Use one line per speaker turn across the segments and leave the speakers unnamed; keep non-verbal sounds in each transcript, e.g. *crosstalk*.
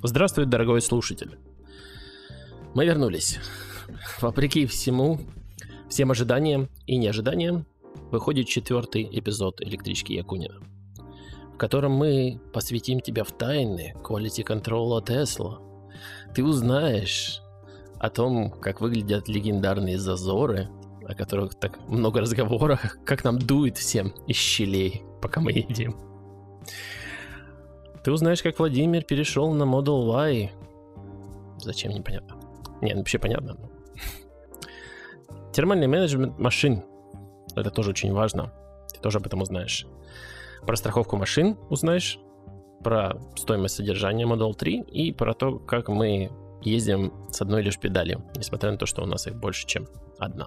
Здравствуй, дорогой слушатель. Мы вернулись. Вопреки всему, всем ожиданиям и неожиданиям, выходит четвертый эпизод «Электрички Якунина», в котором мы посвятим тебя в тайны quality control Tesla. Ты узнаешь о том, как выглядят легендарные зазоры, о которых так много разговоров, *laughs* как нам дует всем из щелей, пока мы едем. Ты узнаешь, как Владимир перешел на Model Y. Зачем, непонятно. Не, ну вообще понятно. Термальный менеджмент машин. Это тоже очень важно. Ты тоже об этом узнаешь. Про страховку машин узнаешь. Про стоимость содержания Model 3 и про то, как мы ездим с одной лишь педалью, несмотря на то, что у нас их больше, чем одна.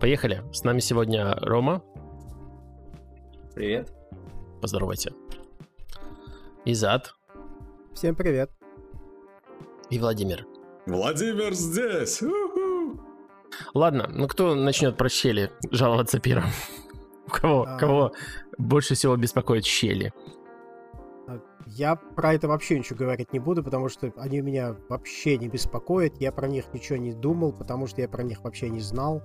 Поехали. С нами сегодня Рома.
Привет.
Поздоровайся. Изад.
Всем привет.
И Владимир.
Владимир здесь! У-ху!
Ладно, ну кто начнет про щели жаловаться первым? *laughs* У кого,
А.
кого больше всего беспокоит щели?
А, Я про это вообще ничего говорить не буду, потому что они меня вообще не беспокоят. Я про них ничего не думал, потому что я про них вообще не знал.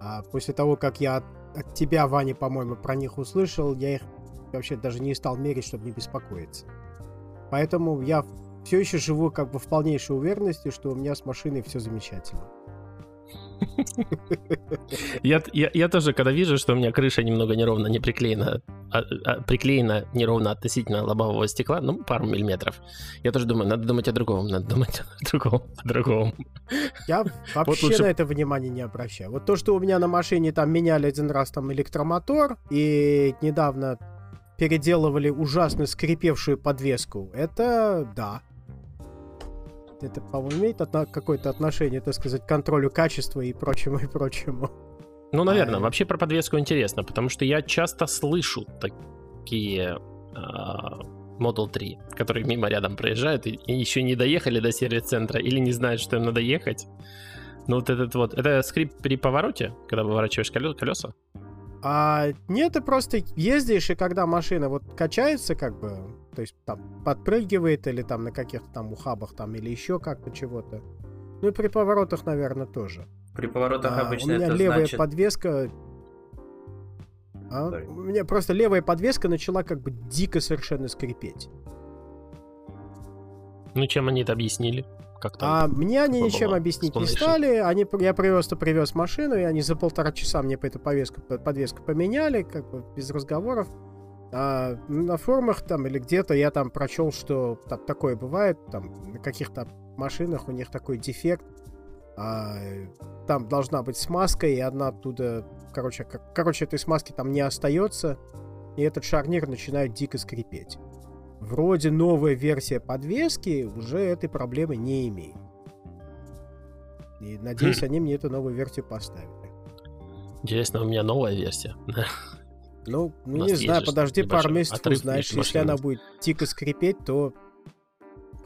А после того, как я от, от тебя, Ваня, по-моему, про них услышал, я их вообще даже не стал мерить, чтобы не беспокоиться. Поэтому я все еще живу как бы в полнейшей уверенности, что у меня с машиной все замечательно.
Я, я, я тоже, когда вижу, что у меня крыша немного неровно не приклеена, а, а, приклеена неровно относительно лобового стекла, ну, пару миллиметров, я тоже думаю, надо думать о другом, надо думать о другом, о другом.
Я *laughs* вообще
лучше-
на это внимания не обращаю. Вот то, что у меня на машине там меняли один раз там электромотор и недавно переделывали ужасно скрипевшую подвеску, это да. Это, по-моему, имеет отно- какое-то отношение, так сказать, к контролю качества и прочему, и прочему.
Ну, наверное,
А.
вообще про подвеску интересно, потому что я часто слышу такие а, Model 3, которые мимо рядом проезжают и, и еще не доехали до сервис-центра или не знают, что им надо ехать. Ну, вот этот вот, это скрип при повороте, когда поворачиваешь коле- колеса?
А нет, ты просто ездишь, и когда машина вот качается, как бы, то есть там подпрыгивает или там на каких-то там ухабах там или еще как-то чего-то. Ну и при поворотах, наверное, тоже.
При поворотах
А,
обычно
у меня
это
левая
значит...
подвеска. А?
Sorry.
У меня просто левая подвеска начала как бы дико совершенно скрипеть.
Ну, чем они это объяснили? Как там?
А мне они
такое
ничем
было?
объяснить не стали. Они, я просто привез машину, и они за полтора часа мне по эту повестку, подвеску поменяли, как бы без разговоров. А на форумах там или где-то я там прочел, что там такое бывает, там на каких-то машинах у них такой дефект. А, там должна быть смазка, и одна оттуда, короче, как, короче, этой смазки там не остается, и этот шарнир начинает дико скрипеть. Вроде новая версия подвески уже этой проблемы не имеет. И надеюсь, они мне эту новую версию поставили.
Интересно, у меня новая версия.
Ну, ну не знаю, подожди пару месяцев, узнаешь. Если она будет дико скрипеть, то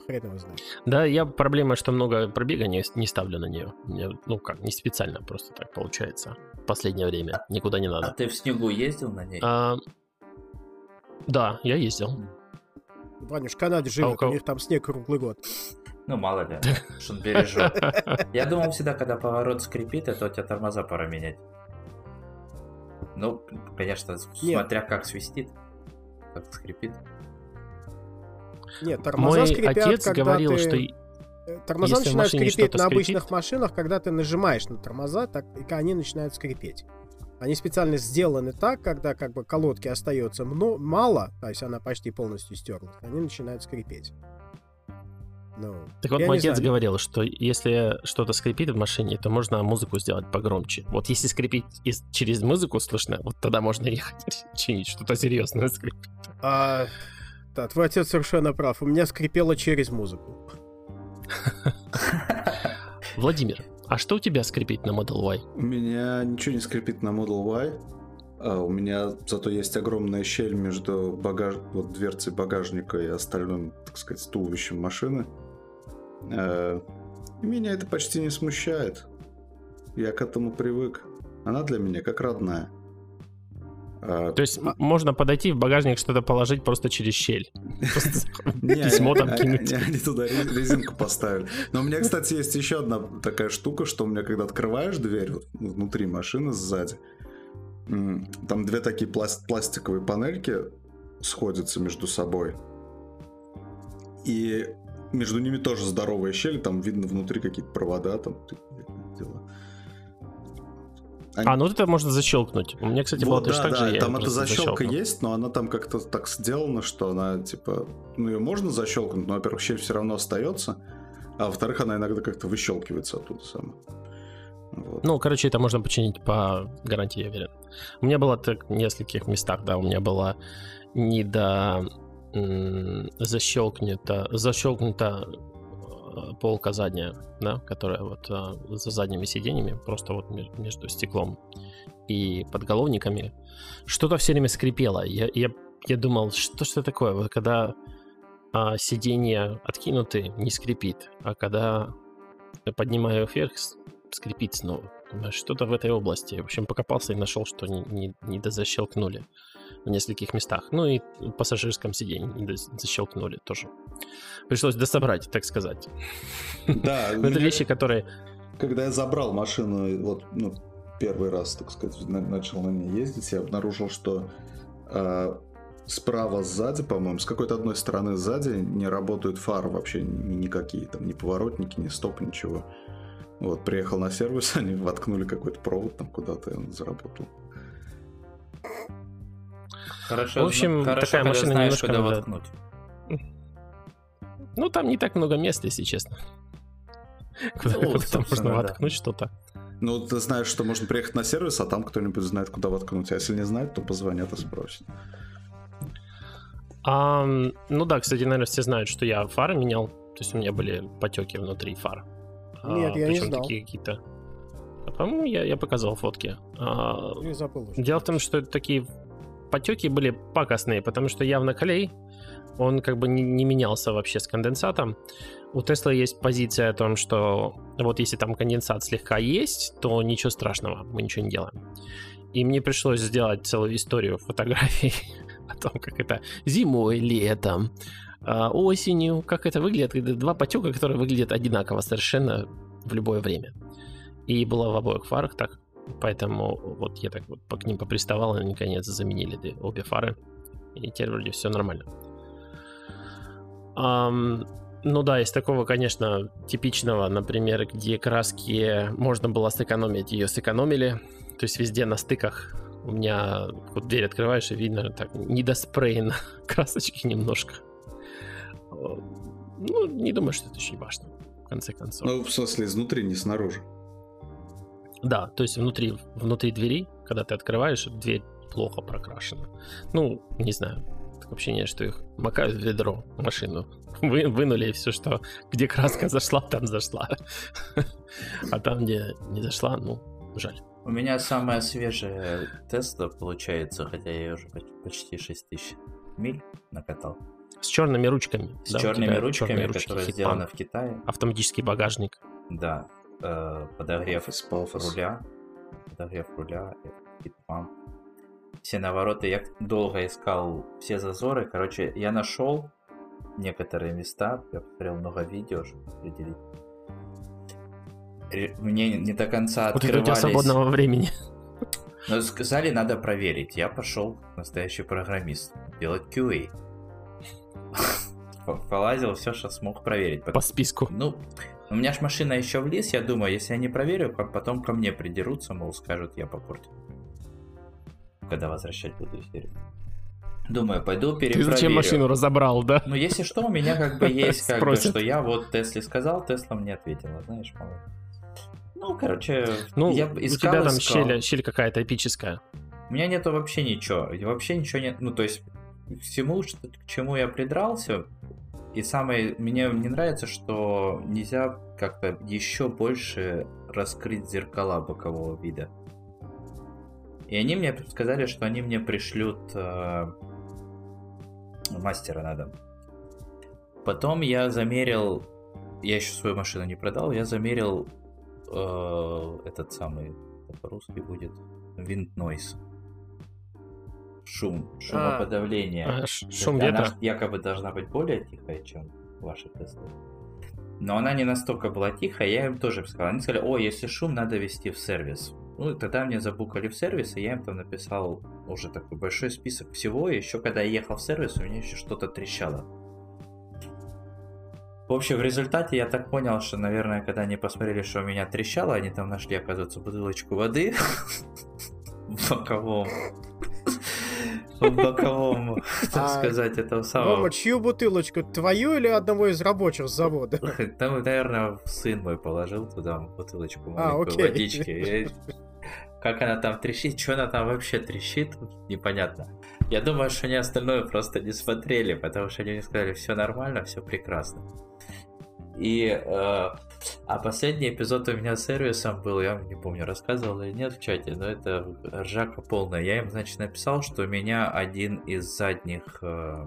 хрен его знает.
Да, я проблема, что много пробега не, не ставлю на нее. Мне, ну как, не специально, просто так получается. В последнее время. Никуда не
А
надо.
ты в снегу ездил на ней?
А, да, я ездил.
Ваня, в Канаде живет,
А кого?
у них там снег круглый год.
Ну, мало ли, что он бережет. *laughs* Я думал всегда, когда поворот скрипит, это у тебя тормоза пора менять. Ну, конечно,
Нет.
смотря как свистит, как скрипит.
Нет, тормоза
Мой
скрипят,
отец
когда
говорил,
ты...
что
э, Тормоза
если
начинают скрипеть на
скрипит-
обычных машинах, когда ты нажимаешь на тормоза, так и они начинают скрипеть. Они специально сделаны так, когда как бы колодки остается мно- мало, то есть она почти полностью стерлась, они начинают скрипеть. Ну,
Так вот, мой отец
знаю.
говорил, что если что-то скрипит в машине, то можно музыку сделать погромче. Вот если скрипит из- через музыку слышно, вот тогда можно ехать *laughs* чинить что-то серьезное скрипит.
А, да, твой отец совершенно прав. У меня скрипело через музыку.
Владимир, а что у тебя скрипит на Model Y?
У меня ничего не скрипит на Model Y. А у меня зато есть огромная щель между багаж... вот, дверцей багажника и остальным, так сказать, туловищем машины. Э, И меня это почти не смущает. Я к этому привык. Она для меня как родная. А,
То есть можно подойти в багажник что-то положить просто через щель. *laughs* Письмо там кинуть.
Они, туда ре- резинку поставили. Но у меня, кстати, есть еще одна такая штука, что у меня, когда открываешь дверь внутри машины сзади, там две такие пласт- пластиковые панельки сходятся между собой. И между ними тоже здоровая щель, там видно внутри какие-то провода, там такие дела.
А, ну это можно защелкнуть. У меня, кстати,
Вот,
точно
да,
так же.
да,
я
там
её
эта защелка
защелкнул.
есть, но она там как-то так сделана, что она типа, ну ее можно защелкнуть, но, во-первых, щель все равно остается, а во-вторых, она иногда как-то выщелкивается оттуда сама. Вот.
Ну, короче, это можно починить по гарантии, я уверен. У меня было так в нескольких местах, да, у меня была не до защелкнута, защелкнута полка задняя, да, которая вот э, за задними сиденьями, просто вот ме- между стеклом и подголовниками, что-то все время скрипело. Я, я, я думал, что ж это такое, вот когда а, сиденья откинуты, не скрипит, а когда поднимаю вверх, скрипит снова. Что-то в этой области. В общем, покопался и нашел, что не, не, не дозащелкнули в нескольких местах. Ну и в пассажирском сиденье защелкнули тоже. Пришлось дособрать, так сказать.
Да, *laughs*
это вещи, которые...
когда я забрал машину, вот, ну, первый раз, так сказать, на- начал на ней ездить, я обнаружил, что а, справа сзади, по-моему, с какой-то одной стороны сзади не работают фары вообще ни- никакие, там, ни поворотники, ни стоп, ничего. Вот, приехал на сервис, *laughs* они воткнули какой-то провод там куда-то, и он заработал.
Хорошо,
В общем,
зна- хорошо,
такая
когда
машина
знаешь,
немножко
куда
надо-
воткнуть.
Ну, там не так много места, если честно. Куда,
Ну,
куда там можно
да.
воткнуть что-то.
Ну, ты знаешь, что можно приехать на сервис, а там кто-нибудь знает, куда воткнуть. А если не знает, то позвонят и спросят.
А, ну да, кстати, наверное, все знают, что я фары менял. То есть у меня были потеки внутри фар. А,
Нет, я не
причем
знал.
такие какие-то... А, По-моему, я, я показывал фотки. А,
Я забыл.
Дело в том, что такие потеки были пакостные, потому что явно клей, он как бы не, не менялся вообще с конденсатом. У Тесла есть позиция о том, что вот если там конденсат слегка есть, то ничего страшного, мы ничего не делаем. И мне пришлось сделать целую историю фотографий *laughs* о том, как это зимой, летом, а, осенью, как это выглядит. Два потека, которые выглядят одинаково совершенно в любое время. И было в обоих фарах так. Поэтому вот я так вот к ним поприставал, и наконец заменили обе фары. И теперь вроде все нормально. Ам, ну да, из такого, конечно, типичного, например, где краски можно было сэкономить, ее сэкономили. То есть везде на стыках у меня вот дверь открываешь и видно так недоспрейно *laughs* красочки немножко. О, Ну, не думаю, что это очень важно, в конце концов.
Ну, в смысле, изнутри, не снаружи.
Да, то есть внутри, внутри двери, когда ты открываешь, дверь плохо прокрашена. Ну, не знаю. Ощущение, что их макают в ведро машину. *laughs* Вы, вынули и все, что где краска зашла, там зашла. *laughs* А там, где не зашла, ну, жаль.
У меня самая свежая Тесла получается, хотя я уже поч- почти 6 тысяч миль накатал.
С черными ручками.
С
да,
черными ручками,
черные ручки,
которые
хитпан.
сделаны в Китае.
Автоматический багажник.
Да. Э, подогрев
Пафос, пафос.
руля. Подогрев руля. хитпан. Все навороты. Я долго искал все зазоры. Короче, я нашел некоторые места. Я посмотрел много видео, чтобы определить. Ре- Мне не до конца
Вот это у тебя
открывались...
свободного времени.
Но сказали, надо проверить. Я пошел, настоящий программист, делать QA. По- *laughs* Полазил все, что смог проверить.
По списку.
Ну, у меня ж машина еще в лес, я думаю, если я не проверю, потом ко мне придерутся, мол, скажут, я попортил. Когда возвращать буду серию. Думаю, пойду
Ты
перепроверю.
зачем машину разобрал, да?
Ну, если что, у меня как бы есть, *laughs* как бы, что я вот Тесле сказал, Тесла мне ответила, знаешь, мало. Ну, короче,
Ну,
я
у
искал,
тебя там
искал.
щель, щель какая-то эпическая.
У меня нету вообще ничего. Вообще ничего нет. Ну, то есть, всему, что, к чему я придрался, и самое, мне не нравится, что нельзя как-то еще больше раскрыть зеркала бокового вида. И они мне сказали, что они мне пришлют э, мастера на дом. Потом я замерил, я еще свою машину не продал, я замерил э, этот самый, по-русски будет, wind noise. Шум, шумоподавление.
А, шум
Она
ветра.
ж якобы должна быть более тихая, чем ваши тесты. Но она не настолько была тихая, я им тоже сказал. Они сказали, о, если шум, надо вести в сервис. Ну, тогда мне забукали в сервис, и я им там написал уже такой большой список всего. И еще когда я ехал в сервис, у меня еще что-то трещало. В общем, в результате я так понял, что, наверное, когда они посмотрели, что у меня трещало, они там нашли, оказывается, бутылочку воды *laughs* в боковом в боковом, так
А,
сказать, этого самого
Рома, чью бутылочку? Твою или одного из рабочих с завода? *laughs*
Там, наверное, сын мой положил туда бутылочку
А,
маленькой
окей.
водички. Как она там трещит, что она там вообще трещит, непонятно. Я думаю, что они остальное просто не смотрели, потому что они мне сказали, все нормально, все прекрасно. И, э, а последний эпизод у меня с сервисом был, я не помню, рассказывал или нет в чате, но это ржака полная. Я им, значит, написал, что у меня один из задних э,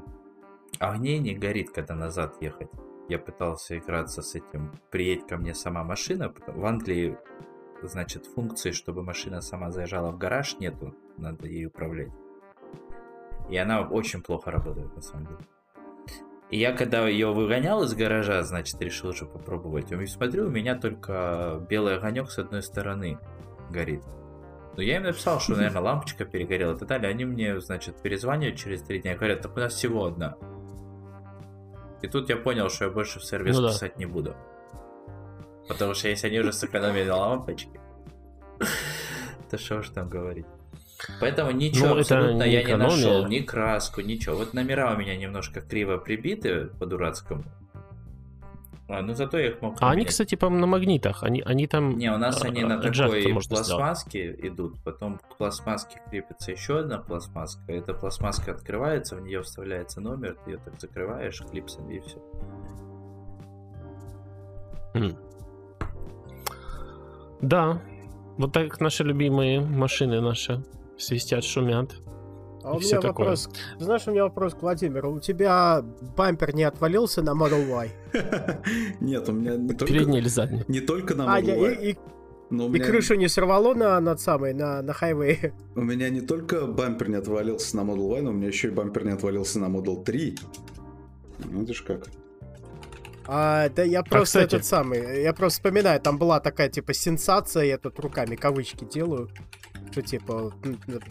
огней не горит, когда назад ехать. Я пытался играться с этим, приедь ко мне сама машина. В Англии, значит, функции, чтобы машина сама заезжала в гараж, нету, надо ей управлять. И она очень плохо работает, на самом деле. И я, когда ее выгонял из гаража, значит, решил уже попробовать. И смотрю, у меня только белый огонек с одной стороны горит. Но я им написал, что, наверное, лампочка перегорела и так далее. Они мне, значит, перезванивают через три дня и говорят, так у нас всего одна. И тут я понял, что я больше в сервис
Ну да.
писать не буду. Потому что если они уже сэкономили на лампочке, *laughs* то что уж там говорить. Поэтому ничего
Ну,
абсолютно
не
я не
экономия.
нашел, ни краску, ничего. Вот номера у меня немножко криво прибиты по-дурацкому. А, ну зато я их мог
А они, кстати, по на магнитах. Они, они там...
Не, у нас
а,
они на
а, джек-то
такой
можно сделать.
пластмасске идут, потом к пластмасске крепится еще одна пластмасска. Эта пластмасска открывается, в нее вставляется номер, ты ее так закрываешь клипсами и все.
М. Да, вот так наши любимые машины наши свистят, шумят.
А у меня
такое.
вопрос. Знаешь, у меня вопрос к Владимиру. У тебя бампер не отвалился на Model Y? *laughs*
Нет, у меня не
Передний
только,
или задний?
не только на
А,
Model Y, но
и
меня,
крышу не сорвало на, над самой, на, на хайвее?
у меня не только бампер не отвалился на Model Y, но у меня еще и бампер не отвалился на Model 3. Ну, видишь как.
А, да я просто
кстати.
этот самый, я просто вспоминаю, там была такая, типа, сенсация, я тут руками кавычки делаю, что, типа,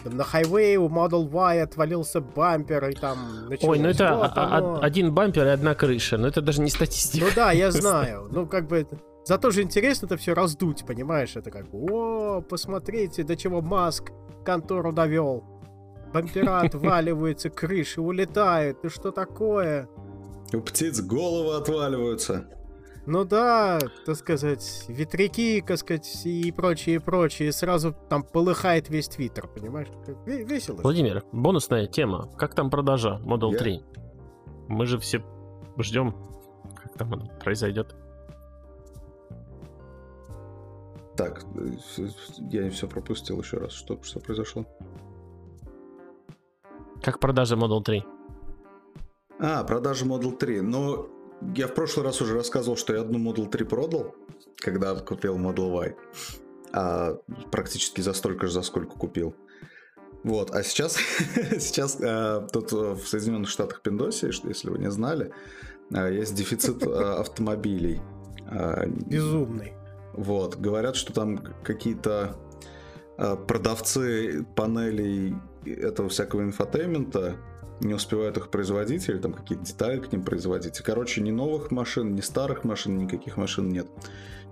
на хайвее у Model Y отвалился бампер, и там.
Ой, ну это
вот оно.
один бампер и одна крыша. Но это даже не статистика.
Ну да, я знаю. Ну, как бы, зато же интересно это все раздуть, понимаешь? Это как, о, посмотрите, до чего Маск контору довел. Бампера *laughs* отваливаются, крыши улетают. Ну что такое?
У птиц головы отваливаются.
Ну да, так сказать, ветряки, так сказать, и прочее, прочее. Сразу там полыхает весь твиттер, понимаешь? Весело.
Владимир, бонусная тема. Как там продажа Model
Я?
3? Мы же все ждем, как там оно произойдет.
Так, э, я все пропустил еще раз. Что, что произошло?
Как продажа Model 3?
А, продажа Model 3. Ну, я в прошлый раз уже рассказывал, что я одну Model 3 продал, когда купил Model Y. А, практически за столько же, за сколько купил. Вот, а сейчас, *laughs* сейчас э, тут в Соединенных Штатах Пиндосе, что- если вы не знали, э, есть дефицит э, *laughs* автомобилей. Э,
Безумный.
вот, говорят, что там какие-то э, продавцы панелей этого всякого infotainment а не успевают их производить, или там какие-то детали к ним производить. И, короче, ни новых машин, ни старых машин, никаких машин нет.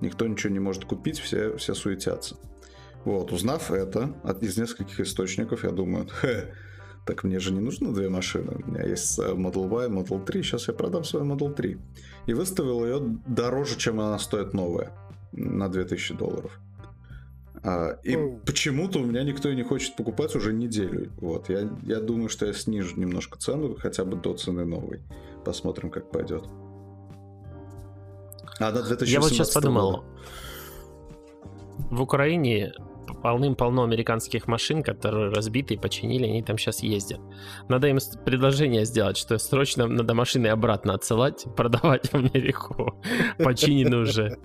Никто ничего не может купить, все, все суетятся. Вот, узнав это от, из нескольких источников, я думаю, *laughs* «Хе, так мне же не нужно две машины. У меня есть э, Model Y, Model 3, сейчас я продам свою Model 3. И выставил ее дороже, чем она стоит новая на 2000 долларов. А, и
Оу.
почему-то у меня никто и не хочет покупать уже неделю. Вот, я, я думаю, что я снижу немножко цену, хотя бы до цены новой. Посмотрим, как пойдет. А до 2018
Я вот сейчас подумал.
года.
В Украине полным-полно американских машин, которые разбиты и починили, они там сейчас ездят. Надо им предложение сделать, что срочно надо машины обратно отсылать, *laughs* продавать в Америку. *laughs* Починены уже.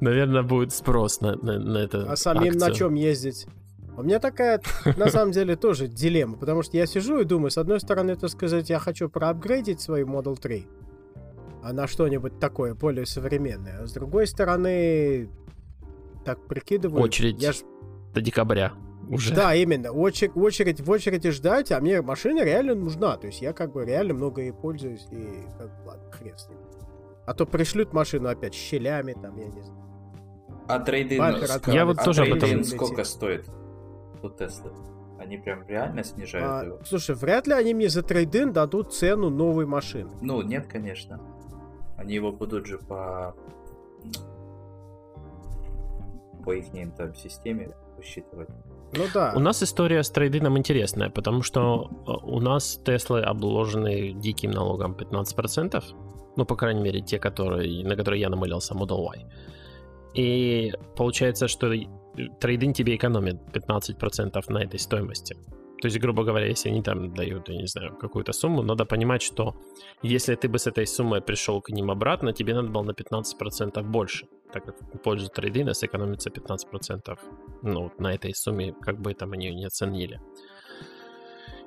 Наверное, будет спрос на, на, на это.
А самим на чем ездить? У меня такая, на самом деле, тоже дилемма, потому что я сижу и думаю, с одной стороны, так сказать, я хочу проапгрейдить свою Model 3 а на что-нибудь такое более современное, а с другой стороны, так прикидываю...
Очередь
я ж...
до декабря уже.
Да, именно. Очередь, очередь, в очереди ждать, а мне машина реально нужна. То есть я как бы реально много ей пользуюсь, и как бы, ладно, хрен с ним. А то пришлют машину опять щелями, там, я не знаю.
А трейдин...
Бампер
ск-
отправить.
Я вот
а
тоже об этом-
сколько стоит у Теслы? Они прям реально снижают
А,
его?
слушай, вряд ли они мне за трейдин дадут цену новой машины.
Ну, нет, конечно. Они его будут же по... по их там системе
Ну да.
У нас история с трейдином интересная, потому что э, у нас Теслы обложены диким налогом 15%, ну, по крайней мере, те, которые, на которые я намылился, Model Y. И получается, что и- трейдин тебе экономит 15% на этой стоимости. То есть, грубо говоря, если они там дают, я не знаю, какую-то сумму, надо понимать, что если ты бы с этой суммой пришел к ним обратно, тебе надо было на 15% больше, так как в пользу трейдина сэкономится 15% ну, на этой сумме, как бы там они ее не оценили.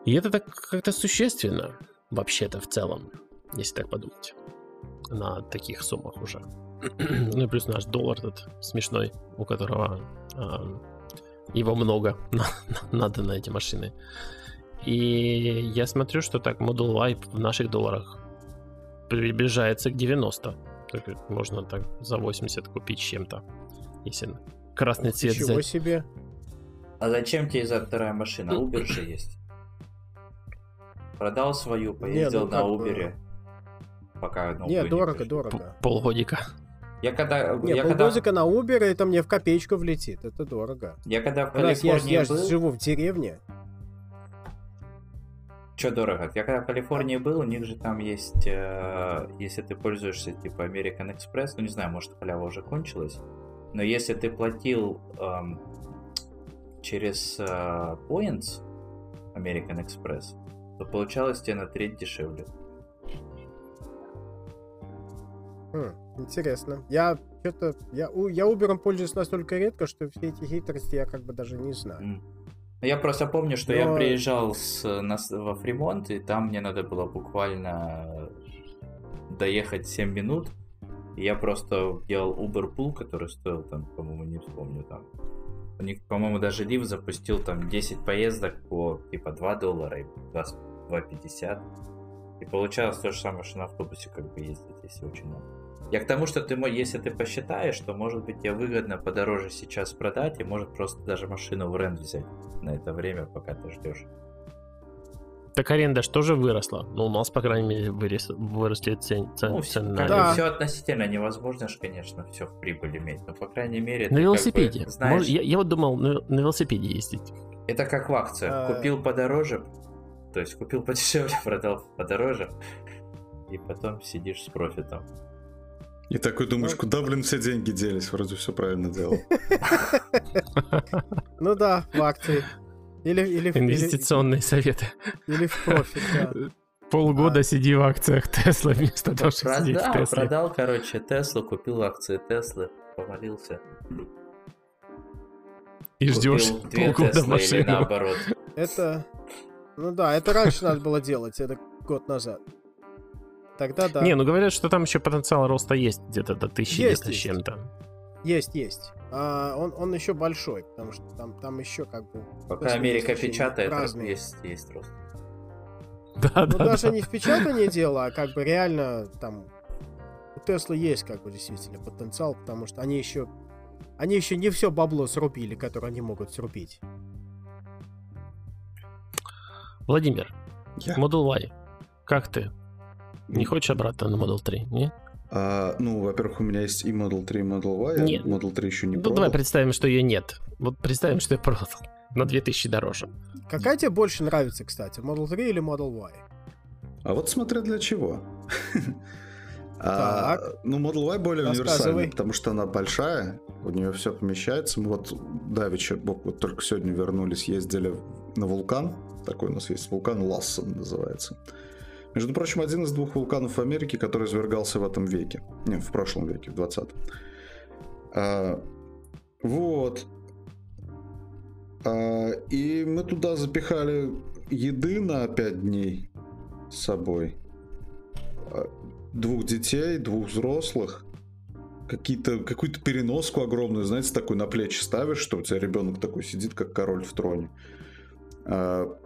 И это так как-то существенно, вообще-то, в целом, если так подумать, на таких суммах уже. *clears throat* ну и плюс наш доллар этот смешной, у которого ам, его много *laughs* на- на- надо на эти машины. И я смотрю, что так Model Y в наших долларах приближается к 90. Так можно так за 80 купить чем-то, если красный цвет
Ничего
взять.
себе.
А зачем тебе за вторая машина? Uber же есть. Продал свою, поездил
ну
на Uber. Пока новую
Не,
не
дорого, дорого.
Полгодика.
Я когда,
Не,
я, когда,
полгодика на Uber, это мне в копеечку влетит. Это дорого.
я когда в
У нас- я,
Калифорнии
я
был,
живу в деревне.
что дорого? Я когда в Калифорнии был, у них же там есть, э, если ты пользуешься типа American Express, ну не знаю, может халява уже кончилась, но если ты платил эм, через э, Points American Express, то получалось тебе на треть дешевле.
Хм, интересно. Я что-то... Я, я Uber пользуюсь настолько редко, что все эти хитрости я как бы даже не знаю.
Я просто помню, что я
Но-
приезжал с, на, во Фримонт, и там мне надо было буквально доехать 7 минут. И я просто делал Uber Pool, который стоил там, по-моему, не вспомню там. У них, по-моему, даже лифт запустил там 10 поездок по типа 2 доллара и 2 2,50. И получалось то же самое, что на автобусе как бы ездить, если очень много. Я к тому, что ты, если ты посчитаешь, то может быть тебе выгодно подороже сейчас продать, и может просто даже машину в рент взять на это время, пока ты ждешь.
Так аренда что же выросла? Ну, у нас, по крайней мере, вырос, выросли цен, цен-
Ну,
цены на
Да.
все относительно невозможно же, конечно, все в прибыль иметь, но по крайней мере
На велосипеде.
как бы знаешь,
Может, я, я вот думал на, на велосипеде ездить.
это как в акциях.
А.
Купил подороже, то есть купил подешевле, *laughs* продал подороже, и потом сидишь с профитом.
И такой думаешь,
Ну.
куда, блин, все деньги делись? Вроде все правильно делал. *laughs*
Ну да, в акции. Или, или,
Инвестиционные советы.
или в профит, да. *laughs*
Полгода
А.
сиди в акциях Тесла вместо того, чтобы сидеть в
Продал,
Тесле.
продал, короче, Теслу, купил акции Теслы, помолился.
И ждешь полгода машину.
наоборот.
Это... Ну да, это раньше надо было делать, это год назад. Тогда да.
Не, ну говорят, что там еще потенциал роста есть где-то до тысячи
Есть,
где-то с
есть.
чем-то.
Есть, есть. А, он, он еще большой, потому что там, там еще как бы...
Пока Америка печатает,
разные.
есть, есть рост.
Да,
Ну
да,
даже
да.
не в печатании дело, а как бы реально там у Теслы есть как бы действительно потенциал, потому что они еще они еще не все бабло срубили, которое они могут срубить.
Владимир,
Я.
Model Y, как ты? Не хочешь обратно на Model 3, не?
А, ну, во-первых, у меня есть и Model 3, и Model Y.
Нет.
а Model 3 еще не
Ну
продал.
давай представим, что ее нет. Вот представим, что я продал на 2000 дороже.
Какая тебе больше нравится, кстати, Model 3 или Model Y?
А вот смотря для чего. *laughs* А, ну, Model Y более универсальная, потому что она большая, у нее все помещается. Мы вот Давича, вот, вот только сегодня вернулись, ездили на вулкан. Такой у нас есть вулкан Лассон называется. Между прочим, один из двух вулканов в Америке, который извергался в этом веке. Не, в прошлом веке, в 20-м. А, вот. А, и мы туда запихали еды на 5 дней с собой. А, двух детей, двух взрослых. Какие-то, какую-то переноску огромную, знаете, такую на плечи ставишь, что у тебя ребенок такой сидит, как король в троне. А,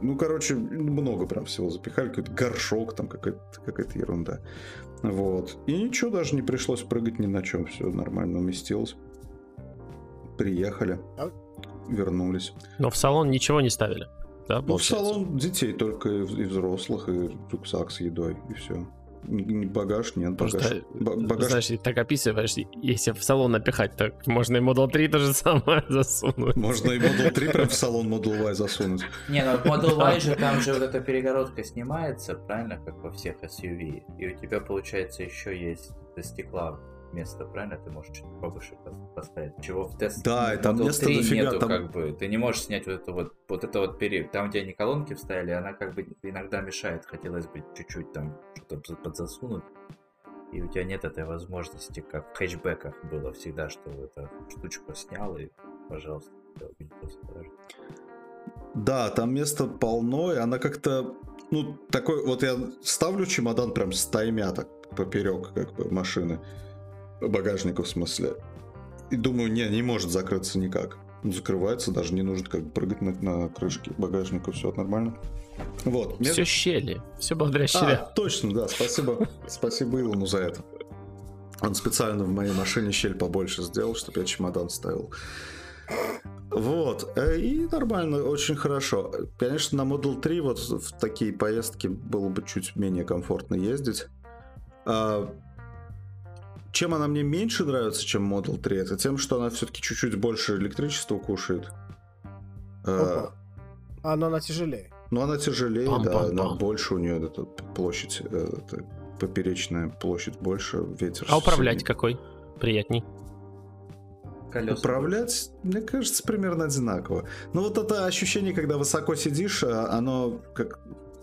ну, короче, много прям всего запихали. Какой-то горшок, там какая-то какая ерунда. Вот. И ничего даже не пришлось прыгать ни на чем. Все нормально уместилось. Приехали. Вернулись.
Но в салон ничего не ставили. Да,
Ну, в салон детей только и взрослых, и рюкзак с едой, и все. Багаж нет, багаж.
Просто,
ба- багаж
знаешь, и так описываешь, если в салон напихать, так можно и Model 3 то же самое *laughs* засунуть.
Можно и Model 3 прям в салон Model Y засунуть.
Не, ну Model Y же там же вот эта перегородка снимается, правильно, как во всех SUV. И у тебя, получается, еще есть до стекла место, правильно? Ты можешь чуть повыше пос- поставить. Чего в тест
Да, и там места
3
дофига,
нету,
там-
как бы. Ты не можешь снять вот это вот, вот это вот период. Там, где они колонки вставили, она как бы иногда мешает. Хотелось бы чуть-чуть там что-то подзасунуть. И у тебя нет этой возможности, как в хэтчбеках было всегда, что эту штучку снял и, пожалуйста.
Да, там места полно, и она как-то, ну, такой, вот я ставлю чемодан прям стаймя так поперек, как бы, машины, багажника в смысле, и думаю, не, не может закрыться никак. Закрывается, даже не нужно как бы прыгать на, на крышке багажника, все нормально. Вот.
Все щели. Все благодаря
А,
щелям.
точно, да, спасибо, спасибо Илону за это. Он специально в моей машине щель побольше сделал, чтобы я чемодан ставил. Вот, э, и нормально, очень хорошо. Конечно, на Model 3 вот в такие поездки было бы чуть менее комфортно ездить. А, Чем она мне меньше нравится, чем Model 3, это тем, что она все-таки чуть-чуть больше электричества кушает. А,
Опа. А, но она тяжелее.
но она тяжелее, да,
Пам-пам-пам.
она больше у нее эта площадь, э, это поперечная площадь больше, ветер.
А управлять
сильный.
какой? Приятней.
Колеса
Управлять, мне кажется, примерно одинаково. Но вот это ощущение, когда высоко сидишь, а, оно как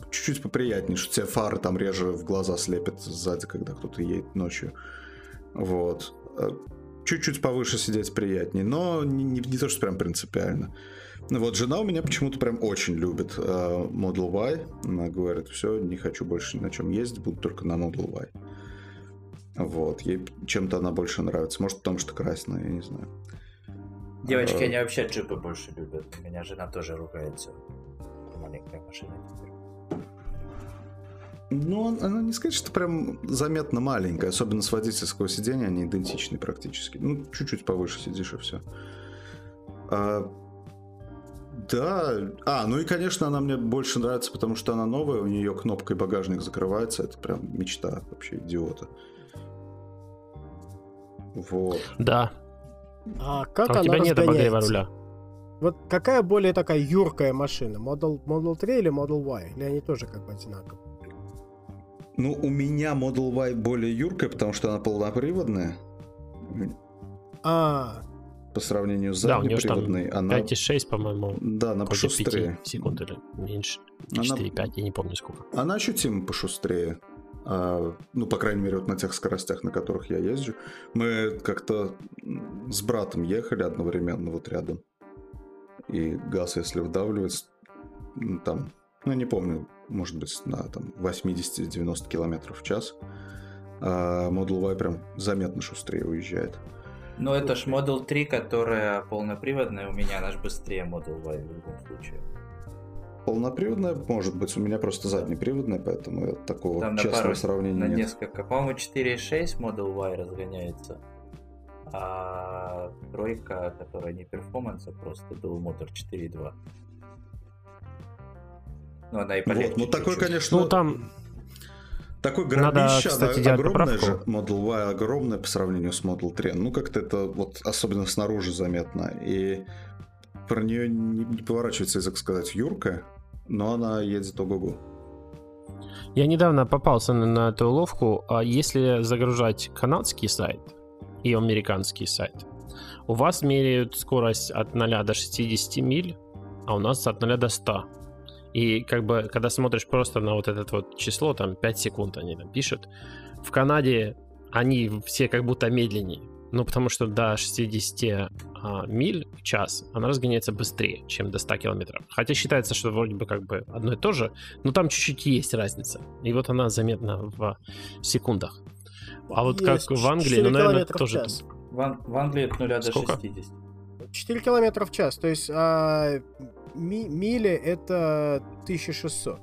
чуть-чуть поприятнее, что тебе фары там реже в глаза слепят сзади, когда кто-то едет ночью. Вот. Э, Чуть-чуть повыше сидеть приятнее, но не, не- не то, что прям принципиально. Ну Вот жена у меня почему-то прям очень любит э, Model Y. Она говорит, все, не хочу больше ни на чем ездить, буду только на Model Y. Вот, ей чем-то она больше нравится. Может, потому что красная, я не знаю.
Девочки,
А.
они вообще джипы больше любят. У меня жена тоже ругается. Маленькая машина теперь.
Ну, он- она не сказать, что прям заметно маленькая, особенно с водительского сидения, они идентичны практически. Ну, чуть-чуть повыше сидишь и все. да, а, ну и, конечно, она мне больше нравится, потому что она новая, у нее кнопкой багажник закрывается, это прям мечта вообще идиота. Вот.
Да.
А как
а у тебя нет обогрева руля.
Вот какая более такая юркая машина? Model, Model 3 или Model Y? Или они тоже как бы одинаковые?
Ну, у меня Model Y более юркая, потому что она полноприводная.
А,
По сравнению с
Да, у нее же там
заднеприводной, она...
5,6, по-моему.
Да, она пошустрее.
5 секунд или меньше.
Она-
4,5, я не помню сколько.
Она ощутимо пошустрее. А, ну, по крайней мере, вот на тех скоростях, на которых я езжу. Мы как-то с братом ехали одновременно вот рядом. И газ, если вдавливать, м, там, ну, не помню, может быть, на там 80-90 километров в час. А Model Y прям заметно шустрее уезжает.
Ну, это ж Model 3, которая полноприводная у меня, она ж быстрее Model Y в любом случае.
Полноприводная, может быть, у меня просто заднеприводная, поэтому я такого
Там
честного
пару,
сравнения
на
нет.
несколько. По-моему, 4.6 Model Y разгоняется. А тройка, которая не перформанс, а просто Dual Motor 4.2. Ну, она и полегче
Вот, ну такой,
чуть-чуть.
конечно,
Ну, там
Такой
Надо,
гробище,
кстати,
она
делать
огромная же,
поправку.
Model Y огромная по сравнению с Model 3. Ну, как-то это вот особенно снаружи заметно. И про нее не, не поворачивается язык сказать Юрка, но она едет ого-го.
Я недавно попался на, на эту уловку. А если загружать канадский сайт и американский сайт, у вас меряют скорость от 0 до 60 миль, а у нас от 0 до 100. И как бы, когда смотришь просто на вот это вот число, там 5 секунд они там пишут, в Канаде они все как будто медленнее. Ну, потому что до 60 а, миль в час она разгоняется быстрее, чем до 100 километров. Хотя считается, что вроде бы как бы одно и то же, но там чуть-чуть есть разница. И вот она заметна в секундах. А вот
Есть
как в Англии,
4
ну, наверное, тоже...
час.
В, Ан- в Англии от 0 до
Сколько?
60.
4 километра в час. То есть а, ми- мили это 1600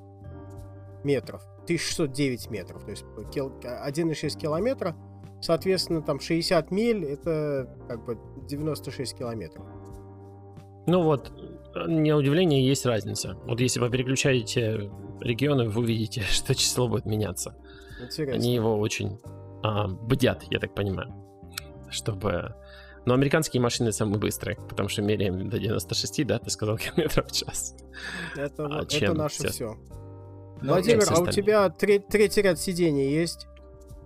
метров. 1609 метров. То есть кил- 1,6 километра. Соответственно, там 60 миль это как бы 96 километров.
Ну вот, не удивление, есть разница. Вот если вы переключаете регионы, вы увидите, *laughs* что число будет меняться.
Интересно.
Они его очень а, бдят, я так понимаю. Чтобы... Но американские машины самые быстрые, потому что меряем до 96, да, ты сказал, километров в час.
Это,
А
это
чем
наше
все-
все.
Ну,
Владимир, а у тебя тре- третий ряд сидений есть?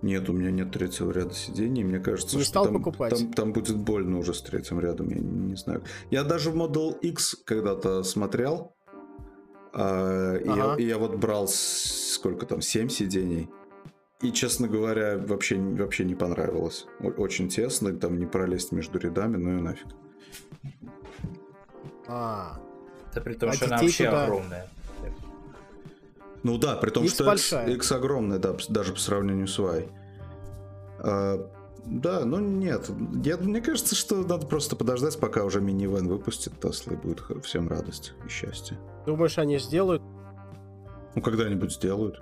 Нет, у меня нет третьего ряда сидений. Мне кажется,
Не
что
стал
там,
покупать?
Там, там будет больно уже с третьим рядом, я не, не знаю. Я даже в Model X когда-то смотрел. а, и, я,
Ага.
и я вот брал сколько там, 7 сидений. И, честно говоря, вообще, вообще не понравилось. Очень тесно, там не пролезть между рядами, ну и нафиг.
А,
Это при том,
А
что она вообще
туда-
огромная.
Ну да, при том,
X
что X,
большая.
X огромный, да, даже по сравнению с Y. А, да, ну нет. Я, мне кажется, что надо просто подождать, пока уже минивэн выпустит Tesla, и будет всем радость и счастье.
думаешь, они сделают?
Ну, когда-нибудь сделают.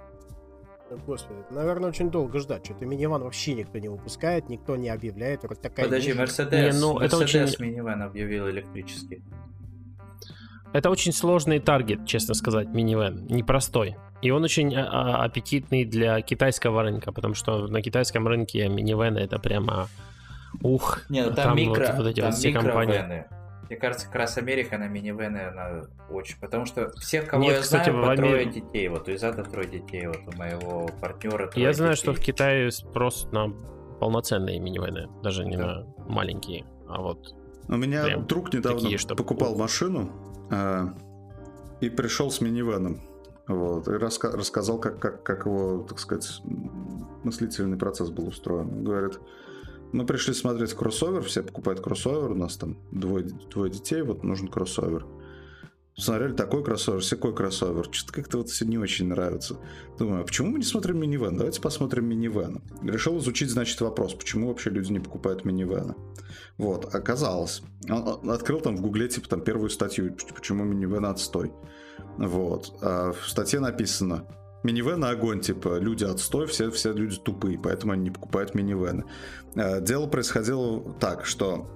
Господи, это, наверное, очень долго ждать. Что-то миниван вообще никто не выпускает, никто не объявляет. Вроде такая
Подожди,
ниша.
Мерседес.
Не, ну, это
Мерседес
очень-
минивэн объявил электрический.
Это очень сложный таргет, честно сказать, минивэн. Непростой. И он очень а, а, аппетитный для китайского рынка, потому что на китайском рынке минивэны это прямо... Ух,
Не, ну там,
там
микро,
вот, вот эти
там
вот все компании.
Мне кажется, как раз Америка на минивены, она очень... Потому что всех, кого
Нет,
я
кстати,
знаю, по трое
Амер-
детей. Вот у Изата трое детей, вот у моего партнера трое
Я знаю, что в. Китае спрос на полноценные минивэны, даже не
Да.
на маленькие, а вот
У меня
Прям
друг недавно
такие, что-
покупал машину а, и пришел с минивэном. Вот, и раска- рассказал, как, как, как его, так сказать, мыслительный процесс был устроен. Говорит, мы пришли смотреть кроссовер, все покупают кроссовер, у нас там двое, двое детей, вот нужен кроссовер. Смотрели такой кроссовер, секой кроссовер. Что-то как-то вот все не очень нравится. Думаю, а почему мы не смотрим минивэн? Давайте посмотрим минивэн. Решил изучить, значит, вопрос, почему вообще люди не покупают минивэны. Вот, оказалось. Он, открыл там в гугле, типа, там первую статью, поч- почему минивэн отстой. Вот. А в статье написано, минивэны огонь, типа, люди отстой, все, все люди тупые, поэтому они не покупают минивэны. А, Дело происходило так, что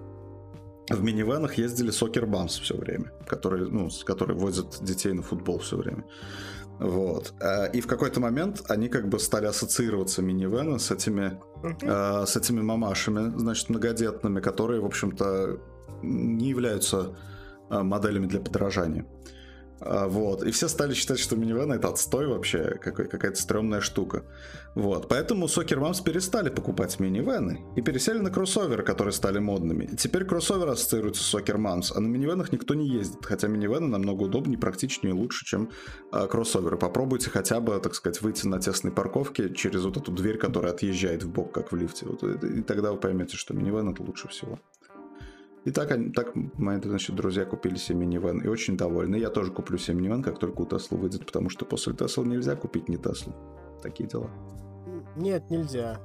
в минивэнах ездили сокер-бамс все время, которые, ну, которые возят детей на футбол все время. Вот. А, И в какой-то момент они как бы стали ассоциироваться минивэны с этими э, с этими мамашами, значит, многодетными, которые, в общем-то, не являются э, моделями для подражания. Вот. И все стали считать, что минивэн это отстой вообще, какой- какая-то стрёмная штука. Вот. Поэтому Сокер Мамс перестали покупать минивэны и пересели на кроссоверы, которые стали модными. И теперь кроссоверы ассоциируются с Сокер Мамс, а на минивэнах никто не ездит. Хотя минивэны намного удобнее, практичнее и лучше, чем а, кроссоверы. Попробуйте хотя бы, так сказать, выйти на тесной парковке через вот эту дверь, которая отъезжает в бок, как в лифте. Вот, и, тогда вы поймете, что минивэн это лучше всего. И так, они- так мои значит, друзья купили себе минивэн и очень довольны. Я тоже куплю себе минивэн, как только у Теслы выйдет, потому что после Теслы нельзя купить не Теслу. Такие дела.
Нет, нельзя.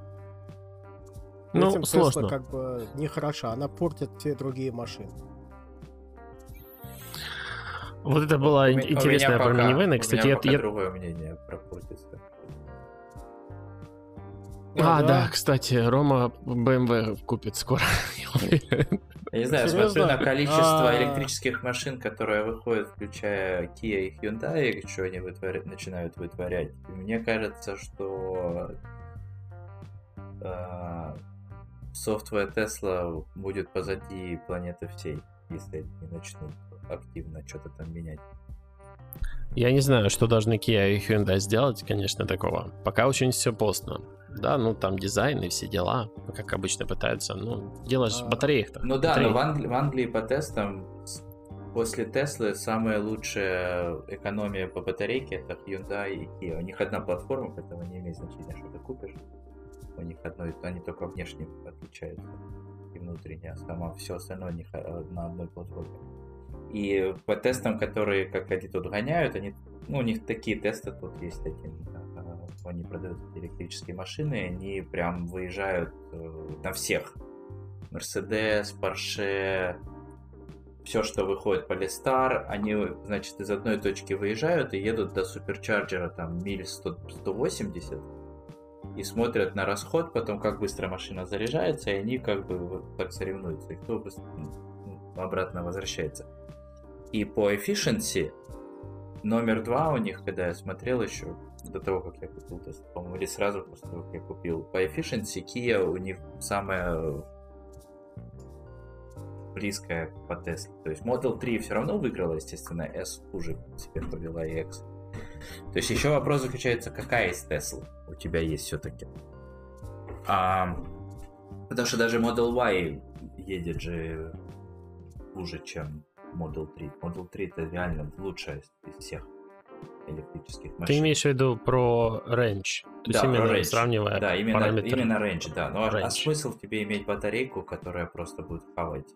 Ну,
Этим Тесла
сложно.
как бы не хороша, она портит все другие машины.
Вот это была
У у
интересная про минивэны.
у
Кстати,
меня
я,
пока
я-
другое мнение про портится.
А,
А,
да,
да?
кстати, Рома BMW купит скоро. *laughs* я
не знаю,
Серьезно?
смотрю на количество
А.
электрических машин, которые выходят, включая Kia и Hyundai, и что они вытворя- начинают вытворять. И мне кажется, что э, софтвер Tesla будет позади планеты всей, если они не начнут активно что-то там менять.
Я не знаю, что должны Kia и Hyundai сделать, конечно, такого. Пока очень все поздно. Да, ну там дизайн и все дела, как обычно пытаются. Ну, дело же в
А,
батареях-то.
Ну да,
Батареи.
но в Англии, в Англии по тестам после Теслы самая лучшая экономия по батарейке это Hyundai и Kia. У них одна платформа, поэтому не имеет значения, что ты купишь. У них одно, они только внешне отличаются. И внутренняя, а сама все остальное не на одной платформе. И по тестам, которые, как они тут гоняют, они, ну, у них такие тесты тут есть такие, они продают электрические машины, они прям выезжают э, на всех. Mercedes, Porsche, все, что выходит по Листар, они, значит, из одной точки выезжают и едут до суперчарджера, там, миль 100, 180, и смотрят на расход, потом, как быстро машина заряжается, и они как бы вот так соревнуются, и кто быстро, ну, обратно возвращается. И по efficiency номер два у них, когда я смотрел еще, до того, как я купил тест, по-моему, или сразу после того, как я купил, по efficiency Kia у них самая близкая по Tesla. То есть Model 3 все равно выиграла, естественно, S хуже теперь повела и X. То есть еще вопрос заключается, какая из Tesla у тебя есть все-таки. А, потому что даже Model Y едет же хуже, чем Model 3. Model 3 это реально лучшая из всех электрических машин.
Ты имеешь в виду про range? То есть
да,
именно
range.
сравнивая
да, именно,
параметры.
именно range, да. Ну а, а
Range.
смысл тебе иметь батарейку, которая просто будет хавать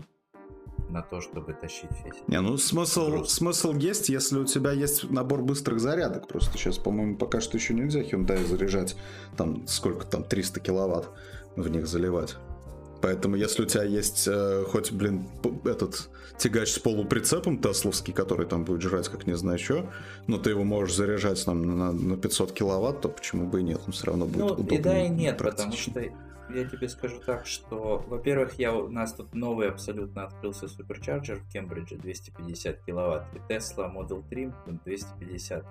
на то, чтобы тащить весь.
Не, ну смысл,
Груз.
смысл есть, если у тебя есть набор быстрых зарядок. Просто сейчас, по-моему, пока что еще нельзя Hyundai заряжать. Там сколько там, 300 киловатт в них заливать. Поэтому, если у тебя есть э, хоть, блин, этот тягач с полуприцепом тесловский, который там будет жрать как не знаю что, но ты его можешь заряжать там, на, на 500 киловатт, то почему бы и нет? Он все равно будет
Ну,
удобнее
и да, и нет, потому что я тебе скажу так, что, во-первых, я, у нас тут новый абсолютно открылся суперчарджер в Кембридже, 250 киловатт, и Tesla Model 3 ну, 250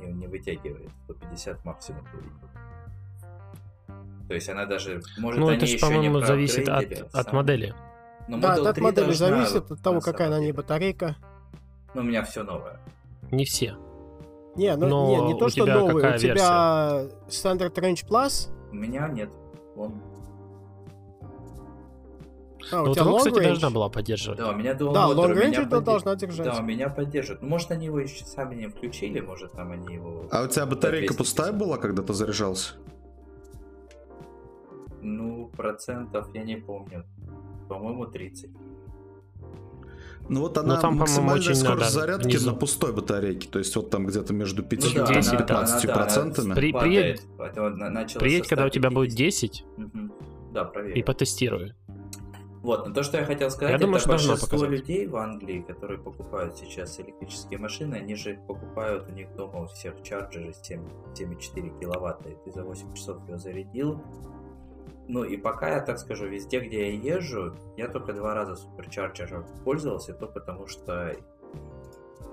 не, не вытягивает, 150 максимум вытягивает. То есть она даже, может,
Ну,
они
это же,
еще не
по-моему, зависит от,
проапгрейдили
от модели.
Но
Да,
Model
от
3
модели
должна,
зависит, от того, какая на ней батарейка.
Ну, у меня все новое.
Не все.
Не, ну
Но
не, не то,
у
что
какая
у тебя Standard Range Plus,
У меня нет. Он...
а,
Ну,
у
вот
тебя
его,
Long
кстати,
Range.
должна была поддерживать.
Да, у меня Dual
Да,
Motor,
Long Range это
подде-
должна держать.
Да, у меня поддерживают. Ну, Может, они его еще сами не включили, может, там они его...
А у тебя батарейка
250.
пустая была, когда ты заряжался?
Ну, процентов я не помню. По-моему, 30.
Ну вот
Ну,
она
там, по-моему,
максимальная
очень
скорость
надо
зарядки
внизу.
на пустой батарейке, то есть вот там где-то между 5
Ну да,
и
она-
15
она- да,
процентами.
При- Приедь,
со
когда у тебя будет
150.
10,
Мгм. Да, проверь.
и потестируй.
Вот, но то, что я хотел сказать,
Я думаю,
это
что должно
большинство
показать.
людей в Англии, которые покупают сейчас электрические машины, они же покупают, у них дома у всех чарджеры 7, 7,4 киловатта, и ты за 8 часов его зарядил. Ну и пока я так скажу, везде, где я езжу, я только два раза суперчарджером пользовался, то потому что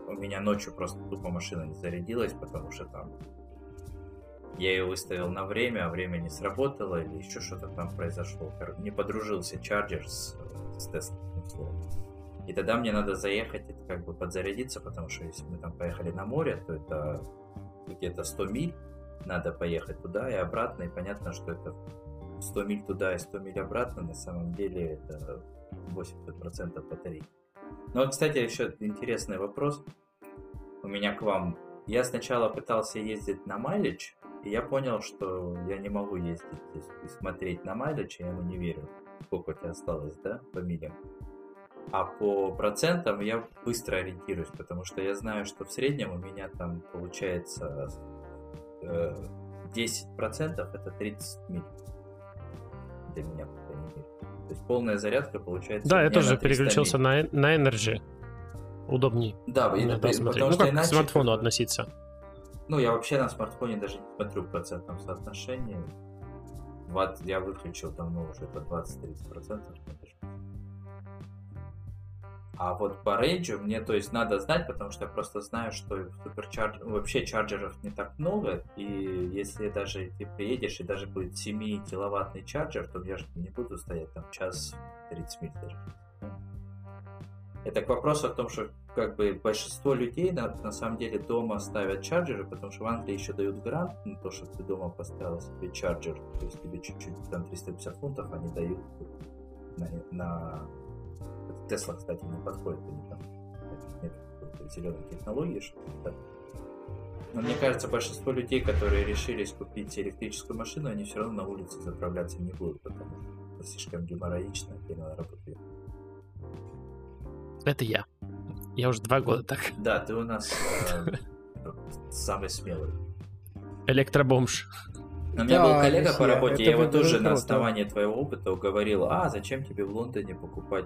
у меня ночью просто тупо машина не зарядилась, потому что там я ее выставил на время, а время не сработало, или еще что-то там произошло. Не подружился чарджер с, с словом. И тогда мне надо заехать как бы подзарядиться, потому что если мы там поехали на море, то это где-то 100 миль надо поехать туда и обратно, и понятно, что это 100 миль туда и 100 миль обратно, на самом деле это 80% батарейки. Ну вот, кстати, еще интересный вопрос у меня к вам. Я сначала пытался ездить на майлидж, и я понял, что я не могу ездить и- смотреть на майлидж, я ему не верю. Сколько у тебя осталось, да, по милям? А по процентам я быстро ориентируюсь, потому что я знаю, что в среднем у меня там получается э, 10% это 30 миль. Для меня, по крайней мере. То есть полная зарядка получается.
Да, я тоже
на 300
переключился на, на Energy. Удобней.
Да, и-
иногда
и-
смотреть.
потому
Ну,
что
как к
иначе
смартфону
как бы-
относиться.
Ну, я вообще на смартфоне даже не смотрю в процентном соотношении. 20, я выключил давно уже это 20-30 процентов. А вот по рейнджу мне, то есть, надо знать, потому что я просто знаю, что суперчарджер, вообще чарджеров не так много, и если даже ты приедешь, и даже будет 7 киловаттный чарджер, то я же не буду стоять там час 30 миль даже. Это к вопросу о том, что как бы большинство людей на, на самом деле дома ставят чарджеры, потому что в Англии еще дают грант на то, что ты дома поставил себе чарджер, то есть тебе чуть-чуть, там 350 фунтов они дают на, на... Тесла, кстати, не подходит, у них там нет зеленой технологии, что да. Но мне кажется, большинство людей, которые решились купить электрическую машину, они все равно на улице заправляться не будут, потому что как-то слишком геморроично, и надо работать.
Это я. Я уже два года так.
Да, ты у нас э, *laughs* самый смелый.
Электробомж.
У меня
Да,
был коллега по работе,
это
я его тоже на основании твоего опыта уговорил, а зачем тебе в Лондоне покупать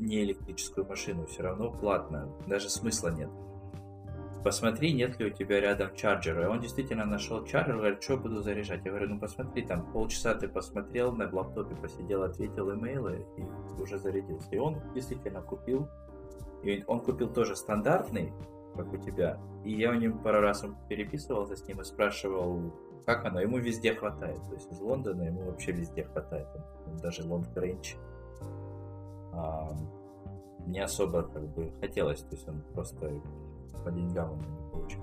не электрическую машину, все равно платно, даже смысла нет. Посмотри, нет ли у тебя рядом чарджера. И он действительно нашел чарджер, говорит, что буду заряжать. Я говорю, ну посмотри, там полчаса ты посмотрел, на лаптопе посидел, ответил имейлы и уже зарядился. И он действительно купил. И он купил тоже стандартный, как у тебя. И я у него пару раз переписывался с ним и спрашивал, как оно. Ему везде хватает. То есть из Лондона ему вообще везде хватает. Он даже long range а, не особо как бы хотелось. То есть он просто по деньгам не получил.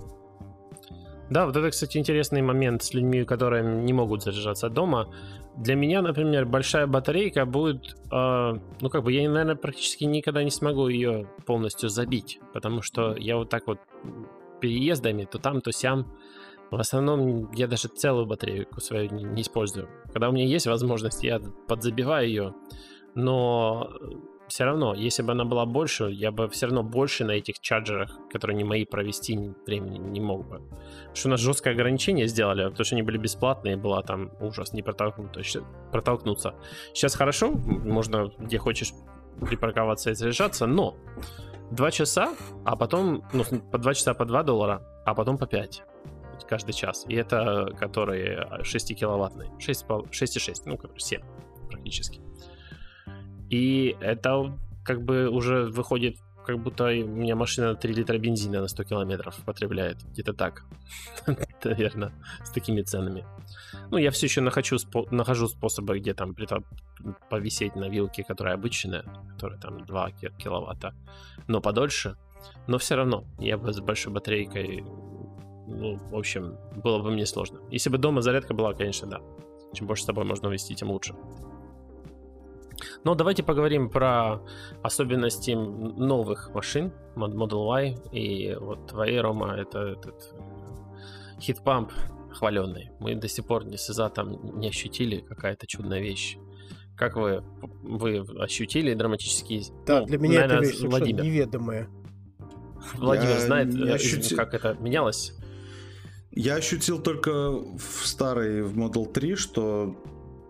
Да, вот это, кстати, интересный момент с людьми, которые не могут заряжаться дома. Для меня, например, большая батарейка будет, э, ну как бы я, наверное, практически никогда не смогу ее полностью забить, потому что я вот так вот переездами, то там, то сям, в основном я даже целую батарейку свою не, не использую. Когда у меня есть возможность, я подзабиваю ее, но все равно, если бы она была больше, я бы все равно больше на этих чарджерах, которые не мои, провести времени не мог бы. Потому что у нас жесткое ограничение сделали, потому что они были бесплатные, была там ужас, не протолкнуться. Сейчас хорошо, можно где хочешь припарковаться и заряжаться, но два часа, а потом, ну, по два часа по 2 доллара, а потом по 5 каждый час. И это которые 6-киловаттные. 6,6, ну, короче, 7 практически. И это как бы уже выходит, как будто у меня машина 3 литра бензина на 100 километров потребляет. Где-то так. *laughs* Наверное, с такими ценами. Ну, я все еще нахожу, нахожу способы, где там повисеть на вилке, которая обычная, которая там 2 ки- киловатта, но подольше. Но все равно, я бы с большой батарейкой, ну, в общем, было бы мне сложно. Если бы дома зарядка была, конечно, да. Чем больше с собой можно вести, тем лучше. Но давайте поговорим про особенности новых машин Mod- Model Y. И вот твои, Рома, это этот хит-памп хваленный. Мы до сих пор ни с Изатом не ощутили какая-то чудная вещь. Как вы, вы ощутили драматический...
Да,
ну,
для меня это
наверное,
вещь совершенно
Владимир.
неведомая.
Владимир
Я
знает,
не
э,
ощути-
как это менялось?
Я ощутил только в старой, в Model 3, что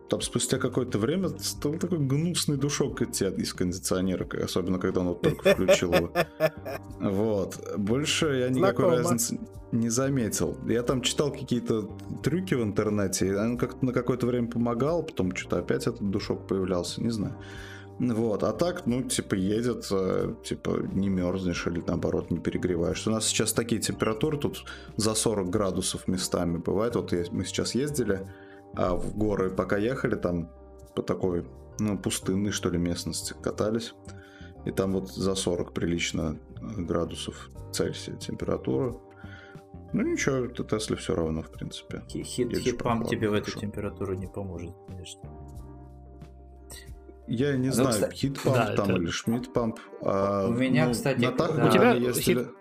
там спустя какое-то время стал такой гнусный душок идти из кондиционера, особенно когда он вот только включил его. Вот. Больше я никакой
Знакомо.
разницы не заметил. Я там читал какие-то трюки в интернете, и он как-то на какое-то время помогал, потом что-то опять этот душок появлялся, не знаю. Вот, а так, ну, типа, едет, э, типа, не мерзнешь или, наоборот, не перегреваешься. У нас сейчас такие температуры тут за 40 градусов местами бывает. Вот мы сейчас ездили а в горы, пока ехали, там по такой, ну, пустынной, что ли, местности катались. И там вот за 40 прилично э, градусов Цельсия температура. Ну ничего, это Тесле все равно, в принципе.
Хи- Хит,
прохладно,
тебе в эту
хорошо.
температуру не поможет, конечно.
Я не
Ну,
знаю,
кстати,
хит-памп
да,
там
это-
или шмит-памп. а,
У меня,
ну,
кстати,
на Тахо
когда-
У тебя
ездили-
хит-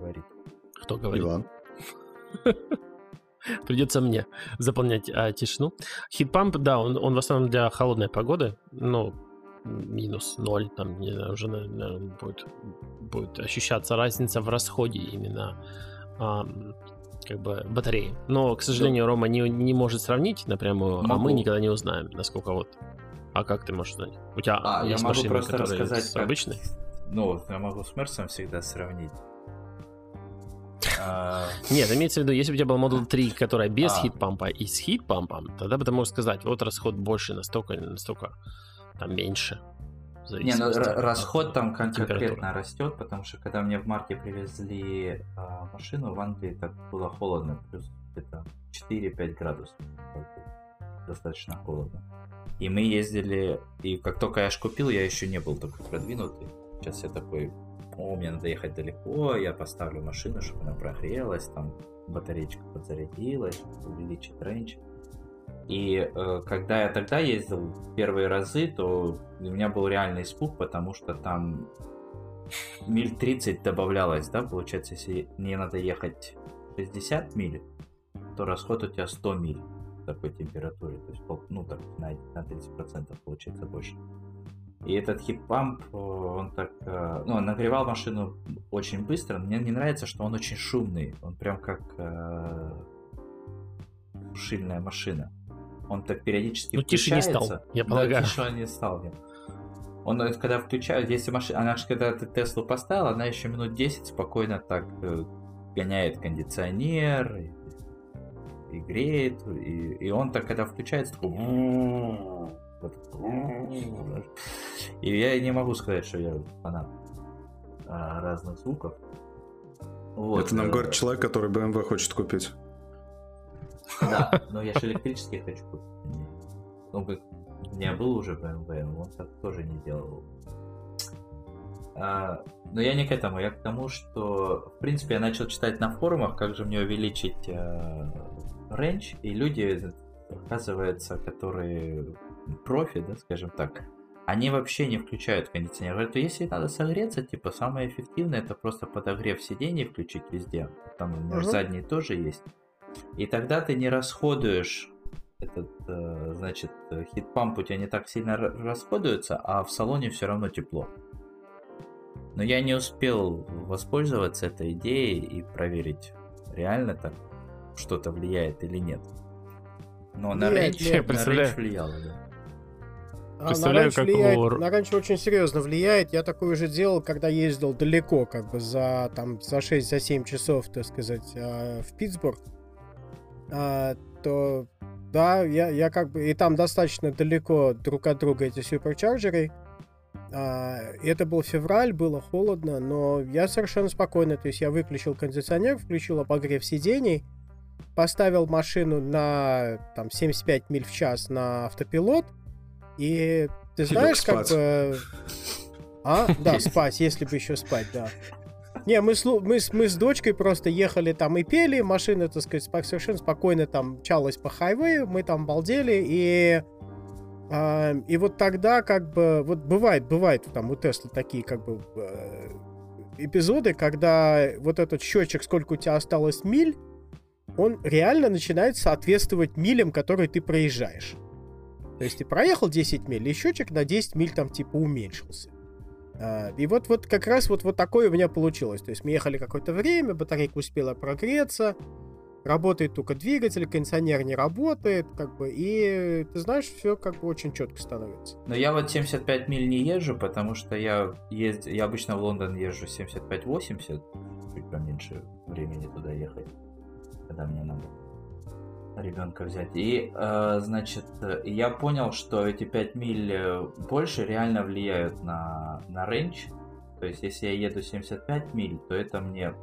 Говорит.
Кто говорит?
Иван. *laughs*
Придется мне заполнять а, тишину. Хитпамп, да, он, он в основном для холодной погоды. Ну, минус ноль, там, не знаю, уже, наверное, будет, будет ощущаться разница в расходе именно ам, как бы батареи. Но, к сожалению, Рома не, не может сравнить напрямую, а мы
Могу.
никогда не узнаем, насколько вот. А как ты можешь знать? У тебя
А, я
есть
могу
машины,
просто рассказать, как-
обычной?
Ну, я могу с Мерсом всегда сравнить. А,
Нет, имеется в виду, если бы у тебя был Model 3, которая без
А.
хит-пампа и с хит-пампом, тогда бы ты мог сказать, вот расход больше настолько или настолько там меньше.
Не, ну расход там конкретно растет, потому что когда мне в марте привезли а, машину, в Англии так было холодно, плюс где-то 4-5 градусов. Достаточно холодно. И мы ездили, и как только я аж купил, я еще не был такой продвинутый. Сейчас я такой, о, мне надо ехать далеко, я поставлю машину, чтобы она прогрелась, там батареечка подзарядилась, увеличить рейндж. И э, когда я тогда ездил первые разы, то у меня был реальный испуг, потому что там миль 30 добавлялось, да, получается, если мне надо ехать 60 миль, то расход у тебя 100 миль. такой температуре, то есть, ну, так, на, на 30% получается больше. И этот хип-памп, э, он так, э, ну, он нагревал машину очень быстро. Мне не нравится, что он очень шумный. Он прям как э, сушильная машина. Он так периодически
Ну, тише не стал, я полагаю.
Да, тише он не стал, нет. Он, э, когда включает, если машина, она же, когда ты Теслу поставил, она еще минут 10 спокойно так гоняет кондиционер, и, и греет, и, и он так, когда включается, такой... И я не могу сказать, что я фанат а, разных звуков.
Вот. Это нам э, говорит человек, который BMW хочет купить.
Да, но я же электрический хочу купить. Ну, как у меня был уже BMW, он так тоже не делал. А, но я не к этому, я к тому, что, в принципе, я начал читать на форумах, как же мне увеличить э, рейндж, и люди, оказывается, которые профи, да, скажем так, они вообще не включают кондиционер. Говорят, если надо согреться, типа, самое эффективное это просто подогрев сидений включить везде. Там у меня угу. задний тоже есть. И тогда ты не расходуешь этот, э, значит, хит-памп у тебя не так сильно расходуется, а в салоне все равно тепло. Но я не успел воспользоваться этой идеей и проверить, реально так что-то влияет или нет. Но на рейндж влияло, да.
А на раньше, как влияет, у... на раньше очень серьезно влияет. Я такое уже делал, когда ездил далеко, как бы за, там, за 6-7 за часов, так сказать, а, в Питтсбург. А, то да, я, я как бы... И там достаточно далеко друг от друга эти суперчарджеры. А, это был февраль, было холодно, но я совершенно спокойно, то есть я выключил кондиционер, включил обогрев сидений, поставил машину на там 75 миль в час на автопилот, и ты знаешь, как бы... А, *laughs* да, спать, если бы еще спать, да. Не, мы, мы, мы с дочкой просто ехали там и пели, машина, так сказать, совершенно спокойно там мчалась по хайвею, мы там балдели, и... А, и вот тогда как бы... Вот бывает, бывает там у Теслы такие как бы э, эпизоды, когда вот этот счетчик, сколько у тебя осталось миль, он реально начинает соответствовать милям, которые ты проезжаешь. То есть ты проехал 10 миль, и счетчик на 10 миль там типа уменьшился. А, и вот, вот как раз вот, вот такое у меня получилось. То есть мы ехали какое-то время, батарейка успела прогреться, работает только двигатель, кондиционер не работает, как бы, и ты знаешь, все как бы очень четко становится.
Но я вот 75 миль не езжу, потому что я езд... я обычно в Лондон езжу 75-80, чуть поменьше времени туда ехать, когда мне надо ребенка взять. И, э, значит, я понял, что эти 5 миль э, больше реально влияют на, на рейндж. То есть, если я еду 75 миль, то это мне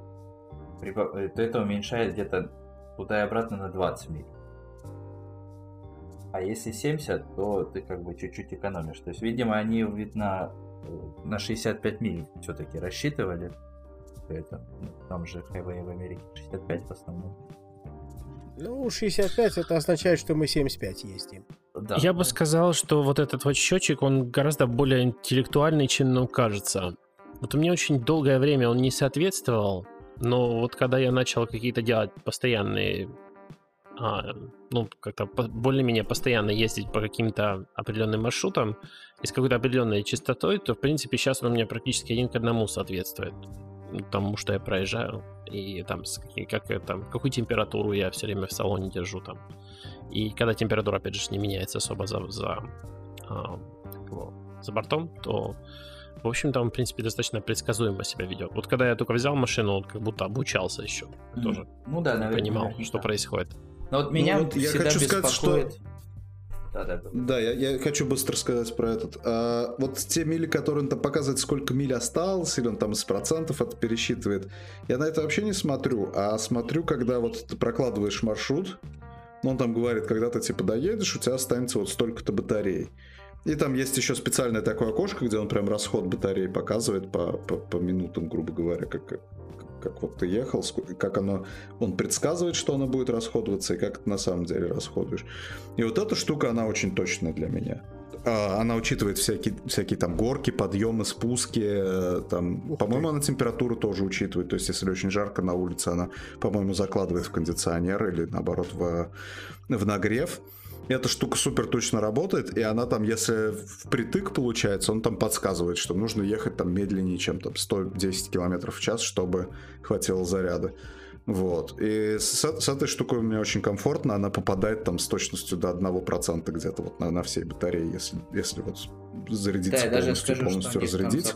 э, то это уменьшает где-то туда и обратно на 20 миль. А если 70, то ты как бы чуть-чуть экономишь. То есть, видимо, они, видно, на 65 миль все-таки рассчитывали. Это, ну, там же хайвей в Америке 65 в основном.
Ну, 65 это означает, что мы 75 ездим.
Да. Я бы сказал, что вот этот вот счетчик, он гораздо более интеллектуальный, чем нам кажется. Вот у меня очень долгое время он не соответствовал, но вот когда я начал какие-то делать постоянные, а, ну, как-то более-менее постоянно ездить по каким-то определенным маршрутам и с какой-то определенной частотой, то, в принципе, сейчас он у меня практически один к одному соответствует тому, что я проезжаю, и там, как, там какую температуру я все время в салоне держу там. И когда температура, опять же, не меняется особо за, за, его, за бортом, то, в общем-то, он, в принципе, достаточно предсказуемо себя ведет. Вот когда я только взял машину, он как будто обучался еще. Mm. Тоже
ну да, наверное,
понимал, наверняка. что происходит.
Но вот меня ну, вот я хочу сказать, что
да, да, да. я, я хочу быстро сказать про этот. А, вот те мили, которые он там показывает, сколько миль осталось, или он там из процентов это пересчитывает, я на это вообще не смотрю, а смотрю, когда вот ты прокладываешь маршрут, ну, он там говорит, когда ты типа доедешь, у тебя останется вот столько-то батарей. И там есть еще специальное такое окошко, где он прям расход батареи показывает по, по, по минутам, грубо говоря, как, как вот ты ехал, как оно, он предсказывает, что оно будет расходоваться, и как ты на самом деле расходуешь. И вот эта штука, она очень точная для меня. а, она учитывает всякие, всякие там горки, подъемы, спуски, э, там, по-моему, она температуру тоже учитывает, то есть если очень жарко на улице, она, по-моему, закладывает в кондиционер или наоборот в, в нагрев. Эта штука супер точно работает, и она там, если впритык получается, он там подсказывает, что нужно ехать там медленнее, чем там 110 км в час, чтобы хватило заряда. Вот. И с, с этой штукой мне очень комфортно. Она попадает там с точностью до 1% где-то вот на, на всей батарее, если, если вот зарядиться
да,
полностью,
скажу,
полностью разрядить.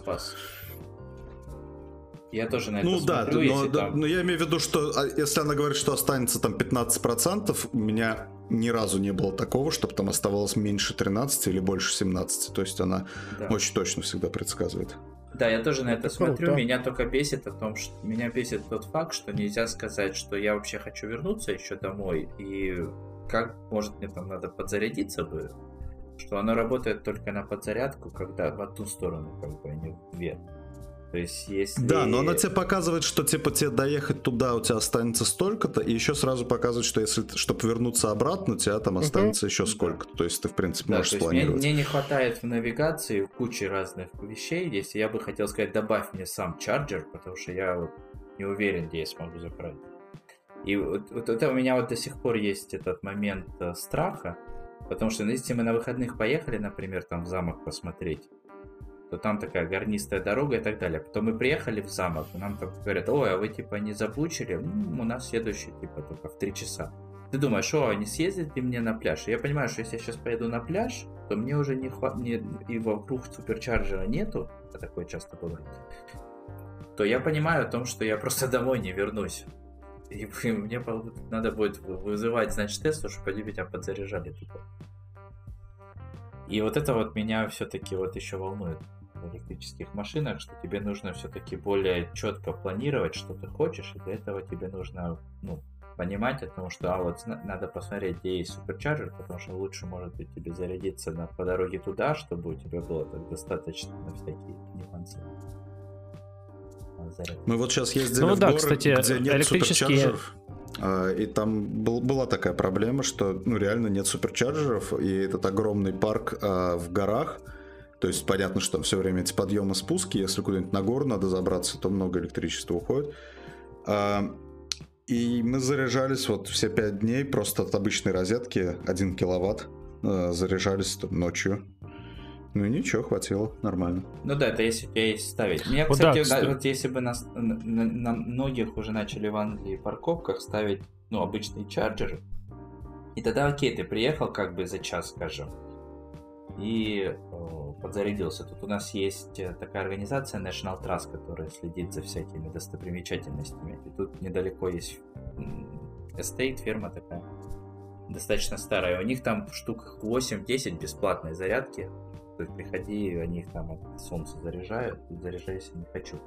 Я тоже на это
ну,
смотрю.
Да, но,
там...
да, но я имею в виду, что а, если она говорит, что останется там 15%, у меня ни разу не было такого, чтобы там оставалось меньше 13 или больше 17. То есть она да. очень точно всегда предсказывает.
Да, я тоже на это, это смотрю. Круто. Меня только бесит о том, что меня бесит тот факт, что нельзя сказать, что я вообще хочу вернуться еще домой, и как, может, мне там надо подзарядиться бы, что оно работает только на подзарядку, когда в одну сторону, как бы, а не в две. То есть если...
Да, но она тебе показывает, что типа тебе доехать туда у тебя останется столько-то, и еще сразу показывает, что если чтобы вернуться обратно, у тебя там останется uh-huh. еще сколько-то. То есть ты, в принципе, да, можешь
спланировать. Мне, мне не хватает в навигации кучи разных вещей. Если я бы хотел сказать, добавь мне сам чарджер, потому что я не уверен, где я смогу заправить. И вот, вот это у меня вот до сих пор есть этот момент э, страха, потому что ну, если мы на выходных поехали, например, там в замок посмотреть, то там такая горнистая дорога и так далее. Потом мы приехали в замок, и нам там говорят, ой, а вы типа не забучили? Ну, у нас следующий типа только в 3 часа. Ты думаешь, о, не съездить ли мне на пляж? Я понимаю, что если я сейчас поеду на пляж, то мне уже не хватит, и вокруг суперчарджера нету, а такое часто бывает, то я понимаю о том, что я просто *laughs* домой не вернусь. И *laughs* мне надо будет вызывать, значит, Теслу, чтобы они меня подзаряжали тупо. И вот это вот меня все-таки вот еще волнует электрических машинах, что тебе нужно все-таки более четко планировать, что ты хочешь, и для этого тебе нужно ну, понимать о том, что а вот надо посмотреть, где есть суперчарджер, потому что лучше может быть тебе зарядиться на, по дороге туда, чтобы у тебя было так достаточно на всякие нюансы.
Мы вот сейчас ездили ну, в да, город, кстати, где нет электрические... суперчарджеров. А, и там был, была такая проблема, что ну, реально нет суперчарджеров, и этот огромный парк а, в горах, то есть понятно, что там все время эти подъемы спуски, если куда-нибудь на гору надо забраться, то много электричества уходит. А, и мы заряжались вот все пять дней просто от обычной розетки, 1 киловатт, а, заряжались там, ночью. Ну и ничего, хватило, нормально.
Ну да, это если у тебя есть ставить. Меня, вот кстати, да, кстати. вот если бы на, на, на многих уже начали в Англии парковках ставить, ну, обычные чарджеры, и тогда окей, ты приехал как бы за час, скажем, и э, подзарядился. Тут у нас есть э, такая организация National Trust, которая следит за всякими достопримечательностями. И тут недалеко есть estate, ферма такая, достаточно старая. У них там штук 8-10 бесплатной зарядки. То есть приходи, они их там от солнца заряжают, заряжайся не хочу.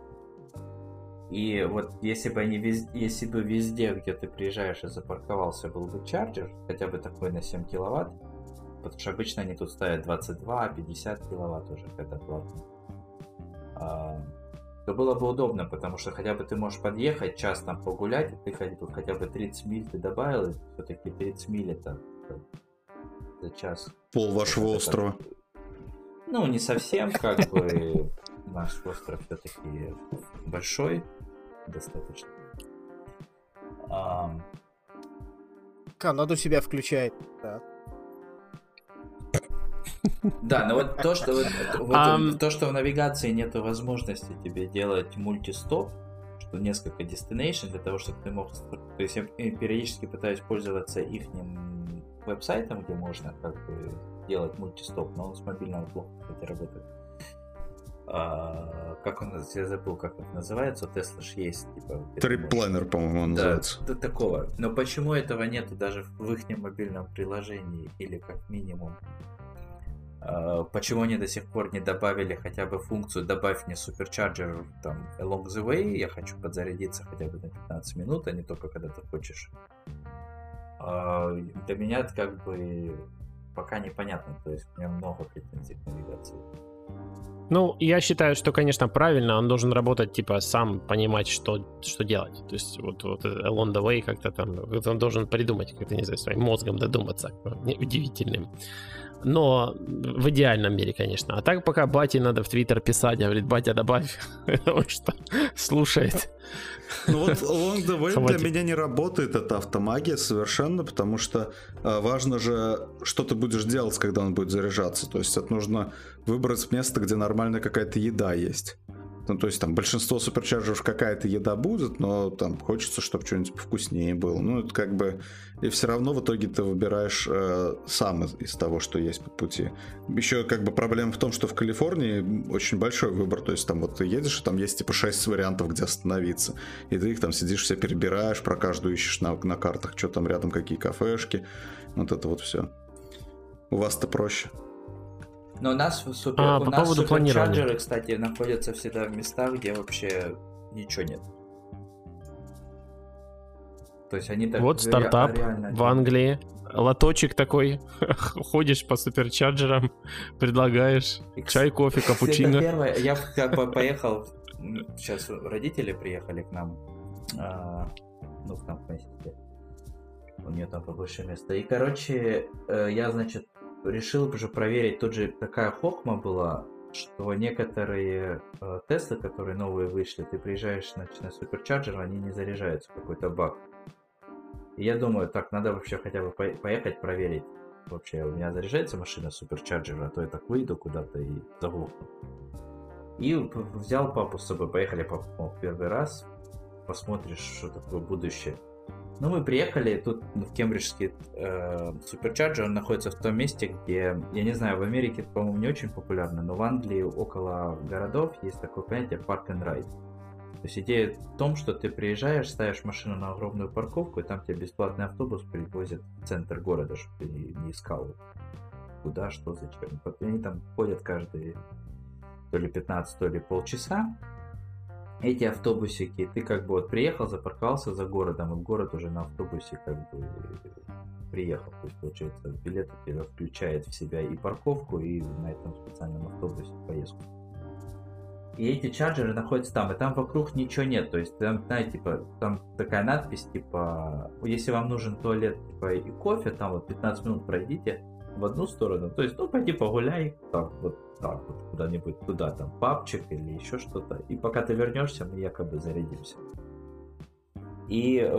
И вот если бы они везде, если бы везде, где ты приезжаешь и запарковался, был бы charger, хотя бы такой на 7 киловатт, потому что обычно они тут ставят 22, 50 киловатт уже, когда платно, а, то было бы удобно, потому что хотя бы ты можешь подъехать, час там погулять, и ты хотя бы 30 миль ты добавил, и все-таки 30 миль это за час.
Пол вашего это, острова.
Ну, не совсем, как бы *laughs* наш остров все-таки большой, достаточно.
А... Канаду себя включает, да.
Да, но вот то, что вот, вот, um... то, что в навигации нет возможности тебе делать мультистоп, что несколько destination для того, чтобы ты мог... То есть я периодически пытаюсь пользоваться их веб-сайтом, где можно как бы делать мультистоп, но он с мобильного плохо, кстати, работает. А, как он, я забыл, как это называется, у Tesla же есть, типа...
Трип-планер, по-моему, он
да,
называется.
Да, такого. Но почему этого нету даже в их мобильном приложении, или как минимум почему они до сих пор не добавили хотя бы функцию «добавь мне суперчарджер там along the way», я хочу подзарядиться хотя бы на 15 минут, а не только когда ты хочешь. Uh, для меня это как бы пока непонятно, то есть у меня много претензий к навигации.
Ну, я считаю, что, конечно, правильно, он должен работать, типа, сам понимать, что, что делать. То есть вот, вот along the way как-то там, он должен придумать, как-то, не знаю, своим мозгом додуматься, удивительным. Но в идеальном мире, конечно. А так пока бате надо в Твиттер писать, говорит, батя, добавь, *laughs* потому что слушает.
Ну вот Long the Way для меня не работает эта автомагия совершенно, потому что э, важно же, что ты будешь делать, когда он будет заряжаться. То есть это нужно выбрать место, где нормальная какая-то еда есть. Ну, то есть там большинство суперчарджеров какая-то еда будет, но там хочется, чтобы что-нибудь вкуснее было. Ну, это как бы... И все равно в итоге ты выбираешь э, сам из, из того, что есть по пути. Еще как бы проблема в том, что в Калифорнии очень большой выбор. То есть там вот ты едешь, и там есть типа 6 вариантов, где остановиться. И ты их там сидишь, все перебираешь, про каждую ищешь на, на картах, что там рядом, какие кафешки. Вот это вот все. У вас-то проще.
Но у нас, супер, а, у по нас поводу суперчарджеры, кстати, находятся всегда в местах, где вообще ничего нет.
То есть они так Вот стартап ре- в Англии. Лоточек такой. *laughs* Ходишь по суперчарджерам, предлагаешь чай, кофе, капучино. Это
первое. Я как бы *laughs* поехал, сейчас родители приехали к нам, а, ну, к нам в поместье. У нее там побольше места. И, короче, э, я, значит, решил уже проверить, тут же такая хохма была, что некоторые э, тесты, которые новые вышли, ты приезжаешь на, на суперчарджер, они не заряжаются, какой-то баг. И я думаю, так, надо вообще хотя бы поехать проверить, вообще у меня заряжается машина суперчарджера, а то я так выйду куда-то и заглохну. И взял папу с собой, поехали папу первый раз, посмотришь, что такое будущее. Ну, мы приехали, тут в Кембриджский э, суперчарджер, находится в том месте, где, я не знаю, в Америке, по-моему, не очень популярно, но в Англии около городов есть такое понятие park and ride. То есть идея в том, что ты приезжаешь, ставишь машину на огромную парковку, и там тебе бесплатный автобус привозят в центр города, чтобы ты не искал куда, что, зачем. Они там ходят каждые то ли 15, то ли полчаса, эти автобусики, ты как бы вот приехал, запарковался за городом, и город уже на автобусе как бы приехал. То есть, получается, билет у тебя включает в себя и парковку, и на этом специальном автобусе поездку. И эти чарджеры находятся там, и там вокруг ничего нет. То есть там, знаете, типа, там такая надпись, типа, если вам нужен туалет, типа, и кофе, там вот 15 минут пройдите в одну сторону. То есть, ну, пойди погуляй, так вот так вот куда-нибудь туда, там, папчик или еще что-то. И пока ты вернешься, мы якобы зарядимся. И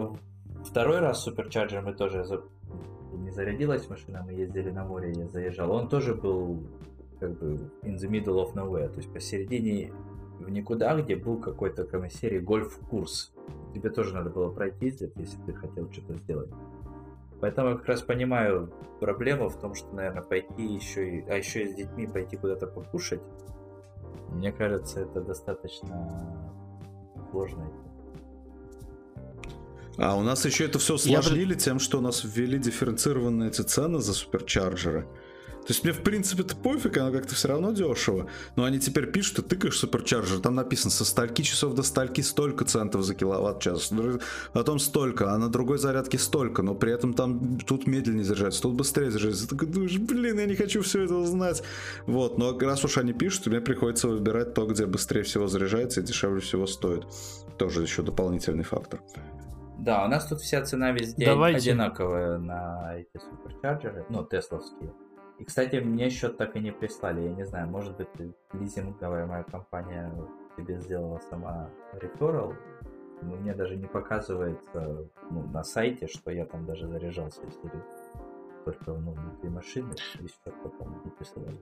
второй раз суперчарджер мы тоже за... не зарядилась машина, мы ездили на море, я заезжал. Он тоже был как бы in the middle of nowhere, то есть посередине в никуда, где был какой-то комиссарий гольф-курс. Тебе тоже надо было пройти здесь, если ты хотел что-то сделать. Поэтому я как раз понимаю проблему в том, что, наверное, пойти еще и, а еще и с детьми пойти куда-то покушать, мне кажется, это достаточно сложно.
А у нас еще это все усложнили Я... тем, что у нас ввели дифференцированные эти цены за суперчарджеры. То есть мне, в принципе, это пофиг, оно как-то все равно дешево. Но они теперь пишут, ты тыкаешь суперчарджер, там написано со стальки часов до стальки столько центов за киловатт-час, потом столько, а на другой зарядке столько, но при этом там тут медленнее заряжается, тут быстрее заряжается. Ты такой думаешь, блин, я не хочу все это узнать. Вот, но раз уж они пишут, мне приходится выбирать то, где быстрее всего заряжается и дешевле всего стоит. Тоже еще дополнительный фактор.
Да, у нас тут вся цена везде Давайте. одинаковая на эти суперчарджеры, ну, тесловские. И, кстати, мне счет так и не прислали. Я не знаю, может быть, лизинговая моя компания тебе сделала сама реферал. Но мне даже не показывается ну, на сайте, что я там даже заряжался, если только ну, внутри машины, и счет потом не присылали.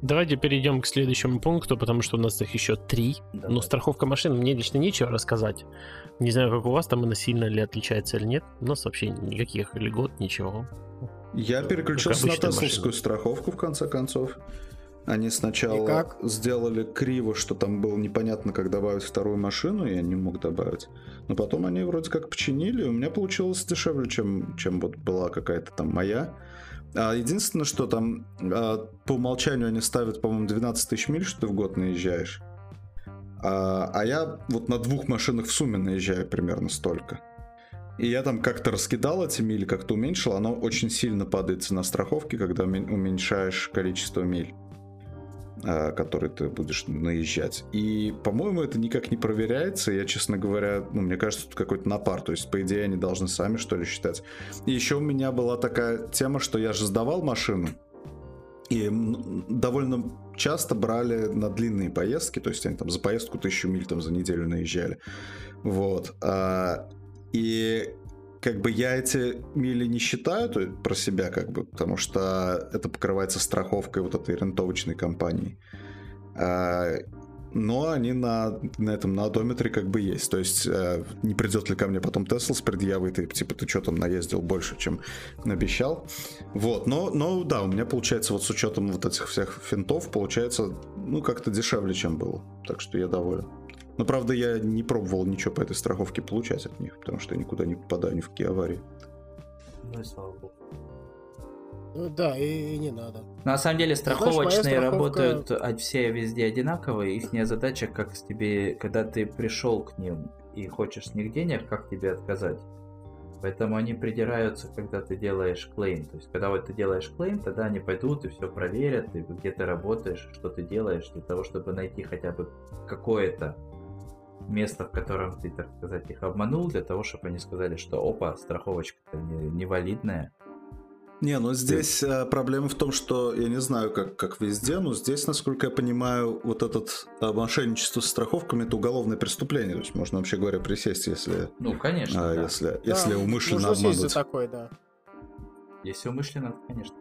Давайте перейдем к следующему пункту, потому что у нас их еще три. Давай. Ну, страховка машин, мне лично нечего рассказать. Не знаю, как у вас там она сильно ли отличается или нет. У нас вообще никаких льгот, ничего.
Я переключился на тесловскую страховку, в конце концов. Они сначала сделали криво, что там было непонятно, как добавить вторую машину, и я не мог добавить. Но потом они вроде как починили, и у меня получилось дешевле, чем, чем вот была какая-то там моя. А единственное, что там а, по умолчанию они ставят, по-моему, 12 тысяч миль, что ты в год наезжаешь. А, а я вот на двух машинах в сумме наезжаю примерно столько. И я там как-то раскидал эти мили, как-то уменьшил. Оно очень сильно падает цена страховки, когда уменьшаешь количество миль. э, который ты будешь наезжать. И, по-моему, это никак не проверяется. Я, честно говоря, ну, мне кажется, тут какой-то напар. То есть, по идее, они должны сами, что ли, считать. И еще у меня была такая тема, что я же сдавал машину. И довольно часто брали на длинные поездки, то есть они там за поездку тысячу миль там за неделю наезжали. Вот. А, и как бы я эти мили не считаю то, про себя, как бы, потому что это покрывается страховкой вот этой рентовочной компании. А, но они на, на этом на одометре как бы есть. То есть э, не придет ли ко мне потом Тесла с предъявой, ты, типа, ты что там наездил больше, чем обещал. Вот, но, но да, у меня получается вот с учетом вот этих всех финтов, получается, ну, как-то дешевле, чем было. Так что я доволен. Но, правда, я не пробовал ничего по этой страховке получать от них, потому что я никуда не попадаю ни в какие аварии.
Ну и слава богу.
Ну да, и, и не надо.
На самом деле страховочные Знаешь, страховка... работают все везде одинаковые. Их задача, как с тебе, когда ты пришел к ним и хочешь с них денег, как тебе отказать. Поэтому они придираются, когда ты делаешь клейм. То есть, когда вот ты делаешь клейм, тогда они пойдут и все проверят, и где ты работаешь, что ты делаешь, для того, чтобы найти хотя бы какое-то место, в котором ты, так сказать, их обманул, для того, чтобы они сказали, что опа, страховочка-то невалидная.
Не, ну здесь ты... проблема в том, что я не знаю, как, как везде, но здесь, насколько я понимаю, вот этот мошенничество с страховками это уголовное преступление. То есть можно вообще говоря присесть, если.
Ну, конечно.
А, да. Если, да, если умышленно обмануть.
за такое, да.
Если умышленно, конечно.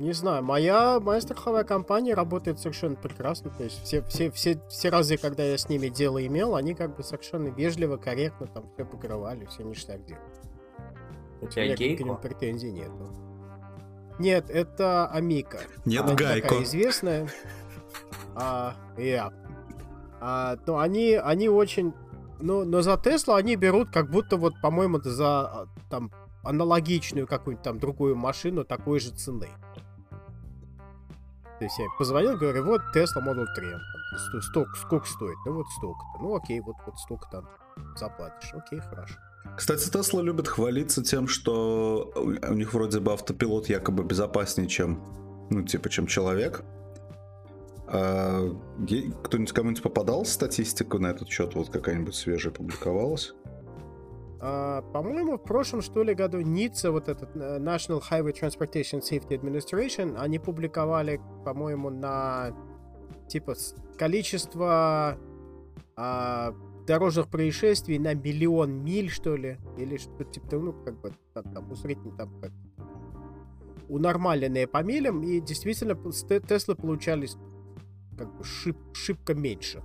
Не знаю, моя, моя страховая компания работает совершенно прекрасно. То есть все, все, все, все разы, когда я с ними дело имел, они как бы совершенно вежливо, корректно там все покрывали, все ништяк делали.
У тебя гейко?
претензий нету. Нет, это Амика.
Нет, Она Гайко.
Такая известная. А, я. А, но они, они очень... Ну, но за Теслу они берут как будто вот, по-моему, за а, там аналогичную какую-нибудь там другую машину такой же цены. То есть я позвонил, говорю, вот Tesla Model 3. Столько, сколько стоит? Ну вот столько-то. Ну окей, вот, вот столько-то заплатишь. Окей, хорошо.
Кстати, Tesla любит хвалиться тем, что у них вроде бы автопилот якобы безопаснее, чем, ну, типа, чем человек. А, кто-нибудь кому-нибудь попадал статистику на этот счет? Вот какая-нибудь свежая публиковалась?
А, по-моему, в прошлом, что ли, году НИЦА, вот этот э, National Highway Transportation Safety Administration, они публиковали, по-моему, на типа количество а, дорожных происшествий на миллион миль, что ли, или что-то типа, ну, как бы, там, там усреднить, там, как унормаленные по милям, и действительно Теслы получались как бы шиб, шибко меньше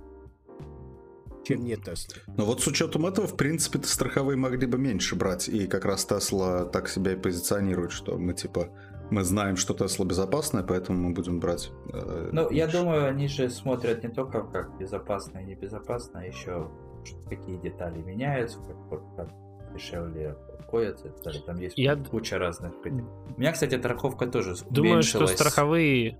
чем не Тесла.
Но вот с учетом этого, в принципе, страховые могли бы меньше брать. И как раз Тесла так себя и позиционирует, что мы типа мы знаем, что Тесла безопасная, поэтому мы будем брать.
Э, ну, я думаю, они же смотрят не только как безопасно и небезопасно, а еще какие детали меняются, как, как дешевле обходятся Там есть я... куча разных. У меня, кстати, страховка тоже
Думаю, что страховые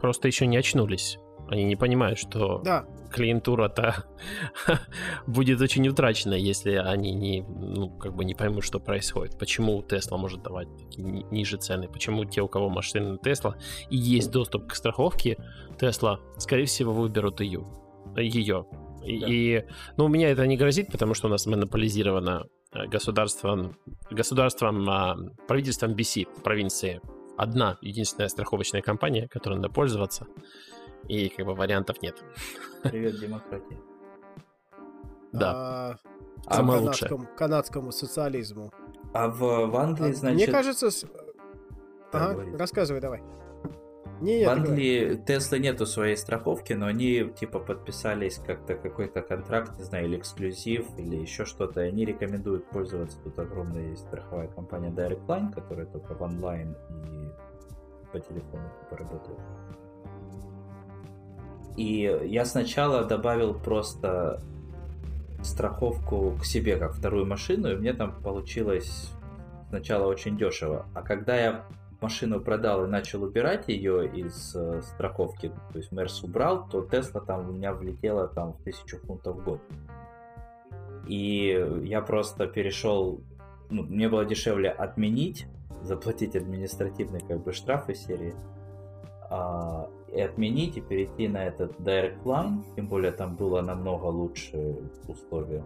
просто еще не очнулись. Они не понимают, что
да.
клиентура-то *laughs* будет очень утрачена, если они не, ну, как бы не поймут, что происходит. Почему Tesla может давать такие ниже цены? Почему те, у кого машины Tesla и есть доступ к страховке, Tesla, скорее всего, выберут ее. ее. И, да. и, ну, у меня это не грозит, потому что у нас монополизировано э, государством, государством, а, правительством BC в провинции одна единственная страховочная компания, которой надо пользоваться и как бы вариантов нет.
Привет, демократия. *laughs*
Да.
А, Самое канадскому, канадскому социализму.
А в, в Англии,
а,
значит...
Мне кажется... С... Ага, рассказывай давай.
Не, в Англии Тесла нету своей страховки, но они типа подписались как-то какой-то контракт, не знаю, или эксклюзив, или еще что-то. И они рекомендуют пользоваться. Тут огромная есть страховая компания Direct Line, которая только в онлайн и по телефону типа работает. И я сначала добавил просто страховку к себе как вторую машину, и мне там получилось сначала очень дешево. А когда я машину продал и начал убирать ее из э, страховки, то есть Мерс убрал, то Тесла там у меня влетела там в тысячу фунтов в год. И я просто перешел, ну, мне было дешевле отменить, заплатить административный как бы штраф из серии, а, и отменить и перейти на этот Direct Line, тем более там было намного лучше условия.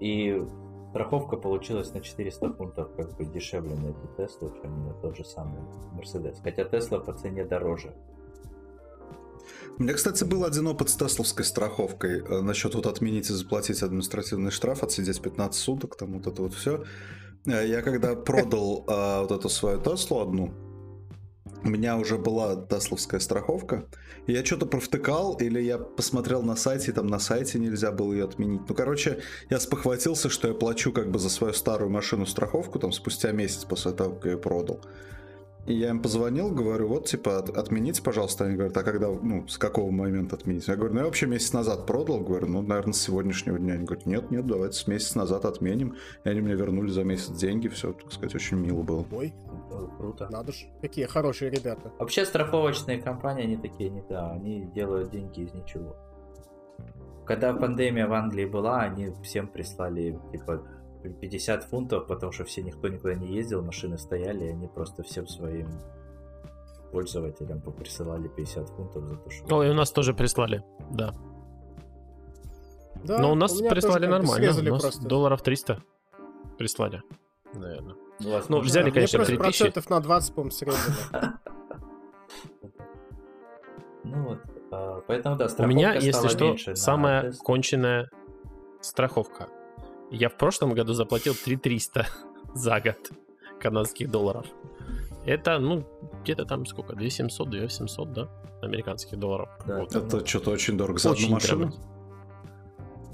И страховка получилась на 400 фунтов как бы дешевле на эту Теслу, чем на тот же самый Мерседес. Хотя Тесла по цене дороже.
У меня, кстати, был один опыт с тесловской страховкой. Э, Насчет вот отменить и заплатить административный штраф, отсидеть 15 суток, там вот это вот все. Я когда продал а, вот эту свою Теслу одну, у меня уже была тесловская страховка, я что-то провтыкал, или я посмотрел на сайте, и там на сайте нельзя было ее отменить. Ну, короче, я спохватился, что я плачу как бы за свою старую машину страховку, там, спустя месяц после того, как я ее продал. И я им позвонил, говорю, вот, типа, от, отмените, пожалуйста. Они говорят, а когда, ну, с какого момента отменить? Я говорю, ну, я вообще месяц назад продал. Говорю, ну, наверное, с сегодняшнего дня. Они говорят, нет, нет, давайте с месяц назад отменим. И они мне вернули за месяц деньги. Все, так сказать, очень мило было.
Ой,
Круто.
надо ж. Какие хорошие ребята.
Вообще страховочные компании, они такие, не да, они делают деньги из ничего. Когда пандемия в Англии была, они всем прислали, типа, 50 фунтов, потому что все никто никуда не ездил, машины стояли, и они просто всем своим пользователям присылали 50 фунтов за то, что...
Ой, у нас тоже прислали, да.
Да,
Но у нас
тоже
прислали нормально. У нас
просто.
долларов 300 прислали. Наверное.
Ну, вас
Ну,
можно-
взяли,
Мне
конечно,
просто
3000.
процентов на 20, по-моему, срезали. *laughs*
Ну вот, а, поэтому да,
У
страховка
меня, если что,
меньше
самая
тест.
конченная страховка. Я в прошлом году заплатил 3300 *laughs* за год канадских долларов. Это, ну, где-то там сколько? 2700, 2700, да? Американских долларов.
Да,
Вот.
это
что-то очень дорого за одну
Очень
машину.
драма-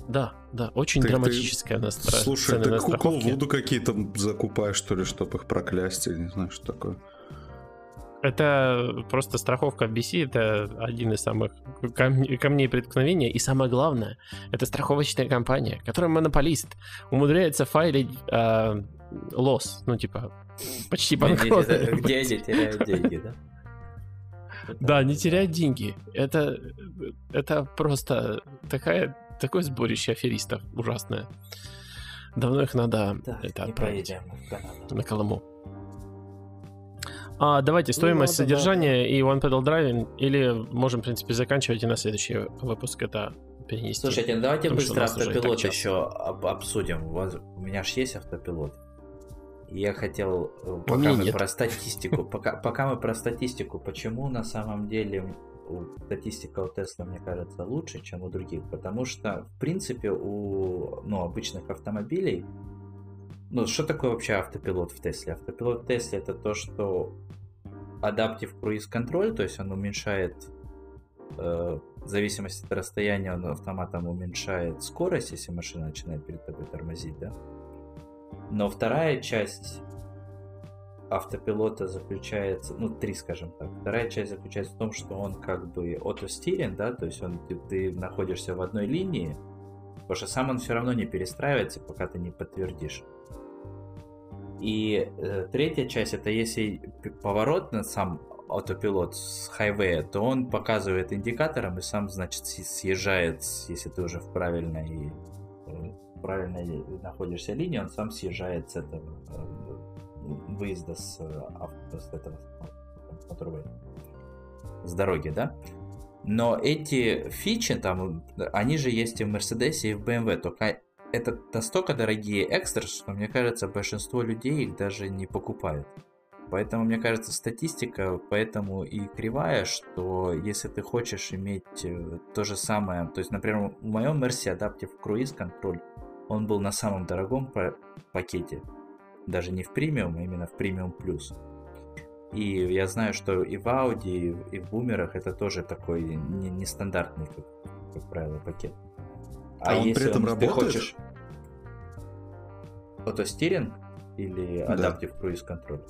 Да, да, очень
Ты- ты-
драматическая на стра-
Слушай, ты
на страховки.
Вуду какие-то закупаешь, что ли, чтобы их проклясть, или не знаю, что такое.
Это просто страховка BC, это один из самых кам- камней преткновения. И самое главное, это страховочная компания, которая монополист, умудряется файлить э, лосс, ну типа почти банкрот.
Где они теряют деньги, да? *laughs*
Да, не теряют деньги. Это, это просто такая, такое сборище аферистов ужасное. Давно их надо
Так,
это отправить
в
на Колыму. А, давайте, стоимость
надо, да.
содержания и One Pedal Driving, или можем, в принципе, заканчивать и на следующий выпуск это перенести.
Слушайте, ну давайте
Потому
быстро автопилот еще об- обсудим. У, вас- у меня же есть автопилот. Я хотел, э, пока
меня
мы
нет.
про статистику, пока, пока мы про статистику, почему на самом деле статистика у Тесла, мне кажется, лучше, чем у других? Потому что, в принципе, у ну, обычных автомобилей, ну, что такое вообще автопилот в Тесле? Автопилот в Тесле это то, что Cruise Control, то есть он уменьшает э, в зависимости от расстояния он автоматом уменьшает скорость, если машина начинает перед тобой тормозить, да? Но вторая часть автопилота заключается, ну, три, скажем так. Вторая часть заключается в том, что он как бы автостиринг, да, то есть он, ты, ты находишься в одной линии, потому что сам он все равно не перестраивается, пока ты не подтвердишь. И э, третья часть, это если поворот на сам автопилот с хайвея, то он показывает индикатором и сам, значит, съезжает, если ты уже в правильной, э, правильной находишься линии, он сам съезжает с этого э, выезда с, э, авто, с этого motorway, с дороги, да? Но эти фичи там, они же есть и в Мерседесе, и в BMW, только это настолько дорогие экстра, что, мне кажется, большинство людей их даже не покупают. Поэтому, мне кажется, статистика поэтому и кривая, что если ты хочешь иметь э, то же самое, то есть, например, в моем Mercy Adaptive Cruise Control, он был на самом дорогом па- пакете, даже не в премиум, а именно в премиум плюс. И я знаю, что и в Audi, и в- бумерах это тоже такой не- нестандартный, как, как правило, пакет.
А он при этом
ты
работает?
хочешь автостиринг или
Да.
Adaptive Cruise Control?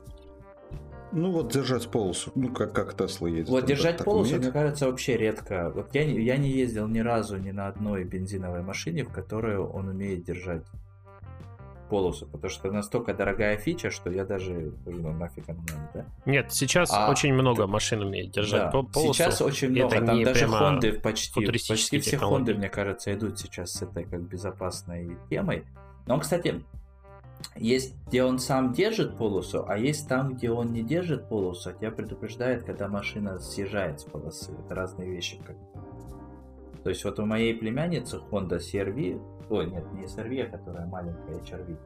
Ну вот держать полосу, ну как, как Тесла едет.
Вот
он
держать
так
полосу,
умеет.
мне кажется, вообще редко. Вот я, не- я не ездил ни разу ни на одной бензиновой машине, в которой он умеет держать полосу, потому что это настолько дорогая фича, что я даже ну нафиг оно надо, да?
Нет, сейчас
А,
очень много машин умеет держать
Да.
по- полосу.
Сейчас очень
Это
много, там
не
даже Хонды почти, почти все. Хонды, мне кажется, идут сейчас с этой как безопасной темой. Но кстати, есть, где он сам держит полосу, а есть там, где он не держит полосу, а тебя предупреждает, когда машина съезжает с полосы. Это разные вещи. Как... То есть вот у моей племянницы Honda CRV, ой, нет, не CRV, а которая маленькая HRV,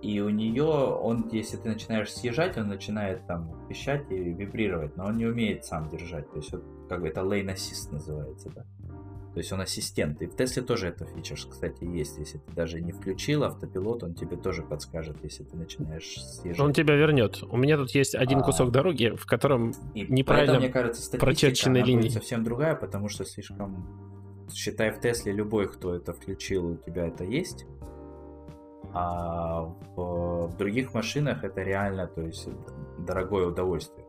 и у нее, он, если ты начинаешь съезжать, он начинает там пищать и вибрировать, но он не умеет сам держать. То есть вот, как бы это lane assist называется, да. То есть он ассистент. И в Тесле тоже эта фича, кстати, есть. Если ты даже не включил автопилот, он тебе тоже подскажет, если ты начинаешь съезжать.
Он тебя вернет. У меня тут есть один а... кусок дороги, в котором и неправильно мне кажется, прочерченные линии.
совсем другая, потому что слишком... Считай, в Тесле любой, кто это включил, у тебя это есть. А в, в других машинах это реально, то есть дорогое удовольствие.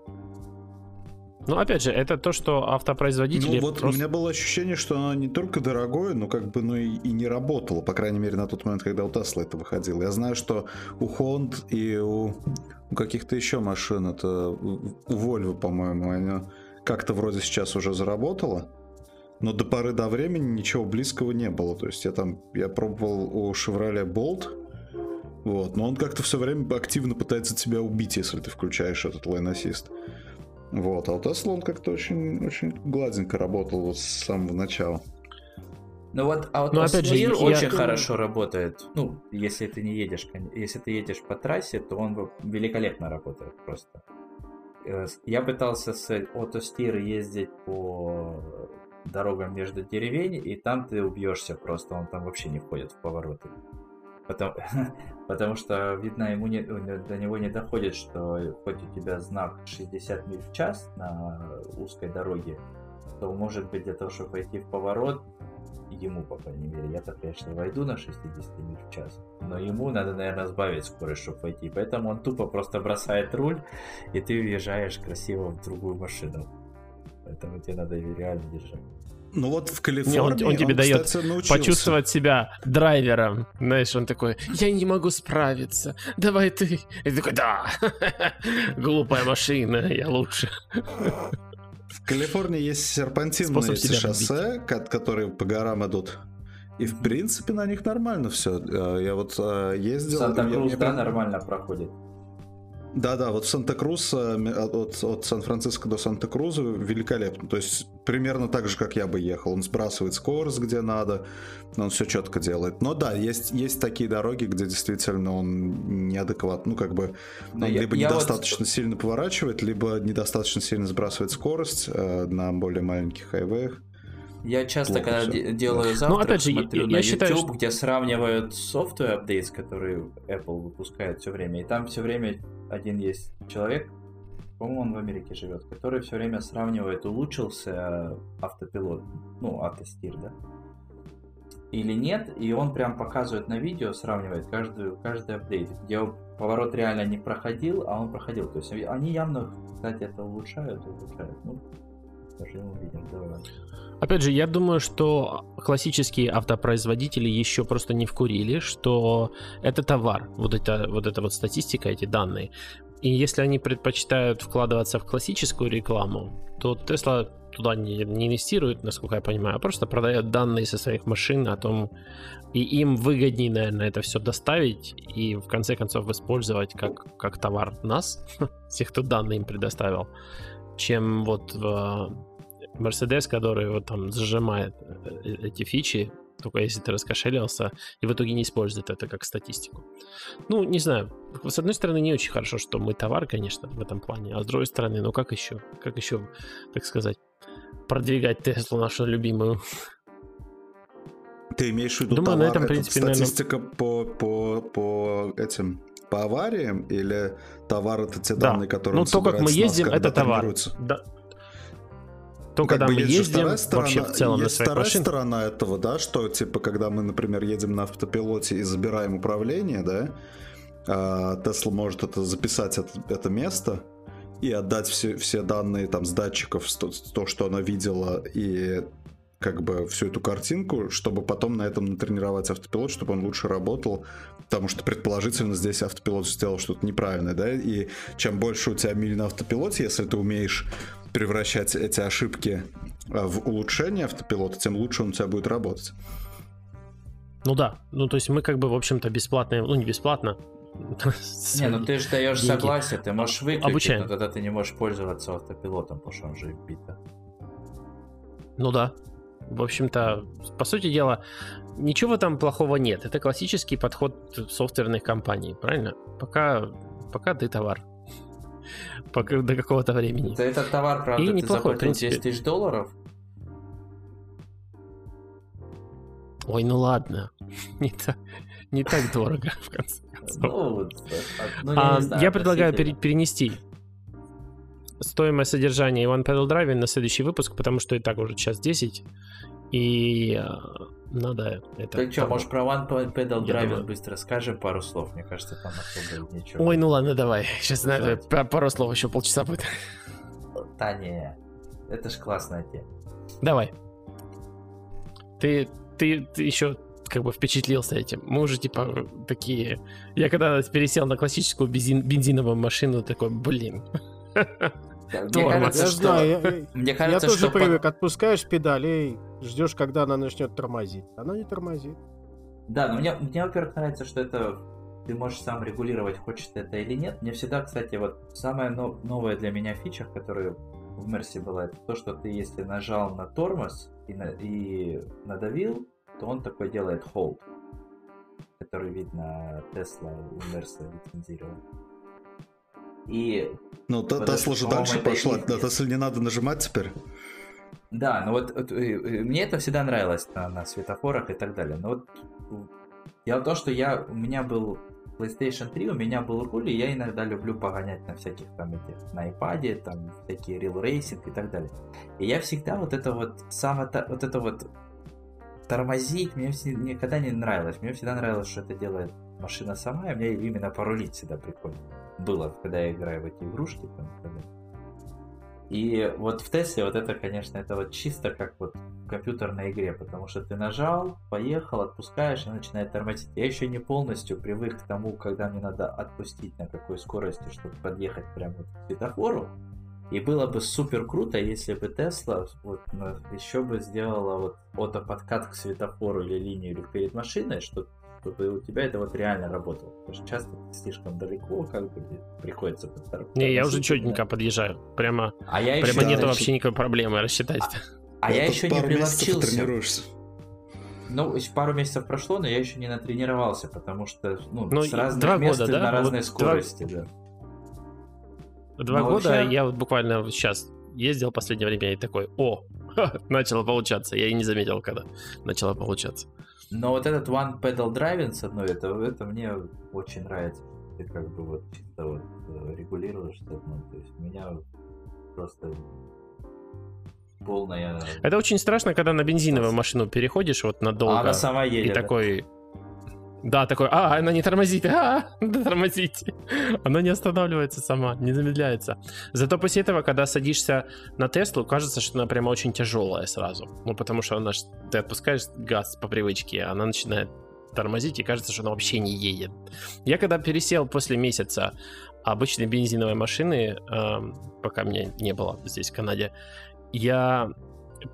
Ну, опять же, это то, что автопроизводители...
Ну, вот просто... у меня было ощущение, что оно не только дорогое, но как бы, ну и, и не работало, по крайней мере, на тот момент, когда у Тесла это выходило. Я знаю, что у Honda и у, у каких-то еще машин, это у Volvo, по-моему, они как-то вроде сейчас уже заработало, но до поры до времени ничего близкого не было. То есть я там, я пробовал у Chevrolet Bolt, вот, но он как-то все время активно пытается тебя убить, если ты включаешь этот assist. Вот, а у Tesla он как-то очень, очень гладенько работал вот с самого начала.
Ну вот, а вот Но, опять же, я... очень хорошо работает. Ну, если ты не едешь, если ты едешь по трассе, то он великолепно работает просто. Э, я пытался с Autosteer ездить по дорогам между деревень, и там ты убьешься просто, он там вообще не входит в повороты. Потому, *laughs* потому что, видно, ему не, до него не доходит, что хоть у тебя знак 60 миль в час на узкой дороге, то, может быть, для того, чтобы пойти в поворот, ему, по крайней мере, я-то, конечно, войду на 60 миль в час, но ему надо, наверное, сбавить скорость, чтобы пойти. Поэтому он тупо просто бросает руль, и ты въезжаешь красиво в другую машину. Поэтому тебе надо реально держать.
Ну вот в Калифорнии
Не, он, он тебе он, дает кстати, почувствовать себя драйвером. Знаешь, он такой, я не могу справиться, давай ты. И ты такой, да, *laughs* глупая машина, я лучше.
В Калифорнии есть серпантинные шоссе, которые по горам идут. И в принципе на них нормально все. Э, я вот э, ездил.
Санта-Крус, да, нормально проходит.
Да-да, вот Санта-Крус, э, от, от Сан-Франциско до Санта-Круза великолепно. То есть примерно так же, как я бы ехал. Он сбрасывает скорость, где надо, он все четко делает. Но да, есть, есть такие дороги, где действительно он неадекват. Ну, как бы, он я, либо я недостаточно вот... сильно поворачивает, либо недостаточно сильно сбрасывает скорость э, на более маленьких хайвеях.
Я часто, Плохо когда все. делаю завтрак, ну, опять же, смотрю я, на я YouTube, считаю, что... где сравнивают софтвер апдейтс, которые Apple выпускает все время, и там все время один есть человек, по-моему, он в Америке живет, который все время сравнивает, улучшился автопилот, ну, автостир, да, или нет, и он прям показывает на видео, сравнивает каждую, каждый апдейт, где поворот реально не проходил, а он проходил. То есть они явно, кстати, это улучшают, улучшают. Ну, поживем, увидим, давай.
Опять же, я думаю, что классические автопроизводители еще просто не вкурили, что это товар, вот, это, вот эта вот статистика, эти данные. И если они предпочитают вкладываться в классическую рекламу, то Tesla туда не, не инвестирует, насколько я понимаю, а просто продает данные со своих машин о том, и им выгоднее, наверное, это все доставить и в конце концов использовать как, как товар нас, *laughs* тех, кто данные им предоставил, чем вот в Мерседес, который вот там сжимает э, эти фичи, только если ты раскошелился, и в итоге не использует это как статистику. Ну, не знаю. С одной стороны, не очень хорошо, что мы товар, конечно, в этом плане, а с другой стороны, ну как еще? Как еще, так сказать, продвигать Теслу нашу любимую?
Ты имеешь в виду Думаю, товар, на этом, в принципе, статистика наверное... по, по, по этим по авариям или товар это те данные, да. которые
ну, то, как мы ездим, нас, это товар. Да, то, когда мы ездим сторона, вообще в целом
есть
на своих
вторая
машинах.
сторона этого, да, что типа, когда мы, например, едем на автопилоте и забираем управление, да, Тесла может это записать это, это место и отдать все, все данные там с датчиков, то, то, что она видела, и как бы всю эту картинку, чтобы потом на этом натренировать автопилот, чтобы он лучше работал, потому что предположительно здесь автопилот сделал что-то неправильное, да, и чем больше у тебя миль на автопилоте, если ты умеешь превращать эти ошибки э, в улучшение автопилота, тем лучше он у тебя будет работать.
Ну да, ну то есть мы как бы, в общем-то, бесплатные, ну не бесплатно. *laughs*
Не, ну ты же даешь
деньги.
согласие, ты можешь выключить,
Обучаем.
но тогда ты не можешь пользоваться автопилотом, потому что он же бита.
Ну да. В общем-то, по сути дела, ничего там плохого нет. Это классический подход софтверных компаний, правильно? Пока, пока ты товар. *laughs* Пока до какого-то времени.
За этот товар, правда,
И
ты
неплохой,
заплатил
принципе.
10 тысяч долларов,
Ой, ну ладно. *laughs* Не так, не так дорого, в конце концов.
ну, вот, ну,
А,
не знаю,
я предлагаю перенести стоимость содержания One Pedal Driving на следующий выпуск, потому что и так уже час 10. И э, надо это...
Так что, может, про One Pedal
думаю.
быстро скажем пару слов? Мне кажется, там особо ничего.
Ой, ну ладно, давай. Сейчас надо пару слов, еще полчаса будет.
Да не, это ж классная тема.
Давай. Ты, ты, ты еще как бы впечатлился этим. Мы уже типа такие... Я когда пересел на классическую бензин- бензиновую машину, такой, блин. *laughs*
Мне
Тормоз.
кажется,
Я
что...
знаю, я,
Мне
я
кажется,
тоже
что... по-
привык, отпускаешь педали, ждешь, когда она начнет тормозить. Она не тормозит.
Да, но мне, мне, во-первых, нравится, что это ты можешь сам регулировать, хочешь ты это или нет. Мне всегда, кстати, вот самая но- новая для меня фича, которая в Мерсе была, это то, что ты, если нажал на тормоз и, на- и надавил, то он такой делает hold, который видно Тесла у Мерса лицензировал. И
Ну, Т-
Вот
Тесла
это,
же
по-моему,
дальше пошла. Да. Тесле не надо нажимать теперь.
Да, ну вот, вот, э, э, мне это всегда нравилось на, на светофорах и так далее. Но вот дело в том, что я, у меня был PlayStation 3, у меня был руль, и я иногда люблю погонять на всяких там этих, на iPad, там всякие Real Racing и так далее. И я всегда вот это вот, само, вот это вот тормозить мне все- никогда не нравилось. Мне всегда нравилось, что это делает машина сама, и мне именно порулить всегда прикольно. Было, когда я играю в эти игрушки. Там, далее. И вот в Тесле вот это, конечно, это вот чисто как вот в компьютерной игре, потому что ты нажал, поехал, отпускаешь, и начинает тормозить. Я еще не полностью привык к тому, когда мне надо отпустить на какой скорости, чтобы подъехать прямо к светофору. И было бы супер круто, если бы Тесла вот, еще бы сделала вот автоподкат к светофору или линию или перед машиной, что- чтобы у тебя это вот реально работало. Потому что часто ты слишком далеко, как бы приходится подтор-
Не, я уже четенько подъезжаю. Прямо,
А я
прямо
еще,
нету вообще никакой проблемы рассчитать.
а я
Это
еще не приловчился.
тренируешься.
Ну, пару месяцев прошло, но я еще не натренировался, потому что ну,
Ну,
с разных
два
мест
года, да?
на разной
Вот
скорости, да.
Два
Ну,
года
вообще-
я вот буквально сейчас ездил в последнее время и такой, о, *laughs* начало получаться. Я и не заметил, когда начало получаться.
Но вот этот One Pedal Driving с одной, это, это мне очень нравится. Ты как бы вот чисто вот э, регулируешь с одной. То есть у меня просто полная...
Это очень страшно, когда на бензиновую машину переходишь вот надолго.
А она сама
и
едет. да.
такой... Да, такой, а, она не тормозит, а, *laughs* тормозите. Она не останавливается сама, не замедляется. Зато после этого, когда садишься на Теслу, кажется, что она прямо очень тяжелая сразу. Ну, потому что она, ты отпускаешь газ по привычке, а она начинает тормозить, и кажется, что она вообще не едет. Я когда пересел после месяца обычной бензиновой машины, эм, пока меня не было здесь, в Канаде, я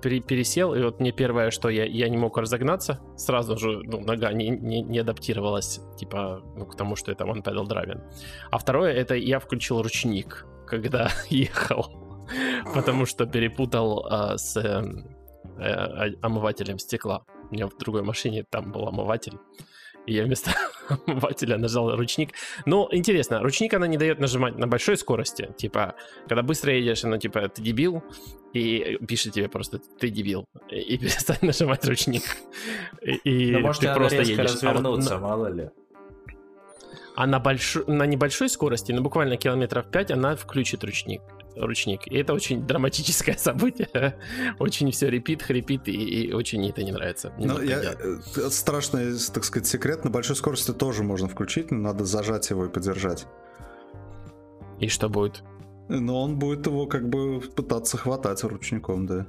пересел, и вот мне первое, что я, я не мог разогнаться, сразу же ну, нога не, не, не адаптировалась, типа, ну, к тому, что это one pedal driving. А второе, это я включил ручник, когда *laughs* ехал, потому что перепутал а, с э, э, омывателем стекла. У меня в другой машине там был омыватель, я вместо *laughs* омывателя нажал ручник. Ну, интересно, ручник она не дает нажимать на большой скорости. Типа, когда быстро едешь, она типа, ты дебил, и пишет тебе просто, ты дебил, и, *laughs* перестань нажимать ручник. И, и
Ну, может,
ты просто
резко
едешь. А вот
развернуться,
на-
мало ли.
а на, большой, на небольшой скорости, ну буквально километров 5, она включит ручник. Ручник. И это очень драматическое *laughs* событие. очень все репит, хрипит, и, и очень это не нравится. Не
Ну, я,
делать.
э, страшный, так сказать, секрет. На большой скорости тоже можно включить, но надо зажать его и подержать.
И что будет?
Но он будет его как бы пытаться хватать ручником, да.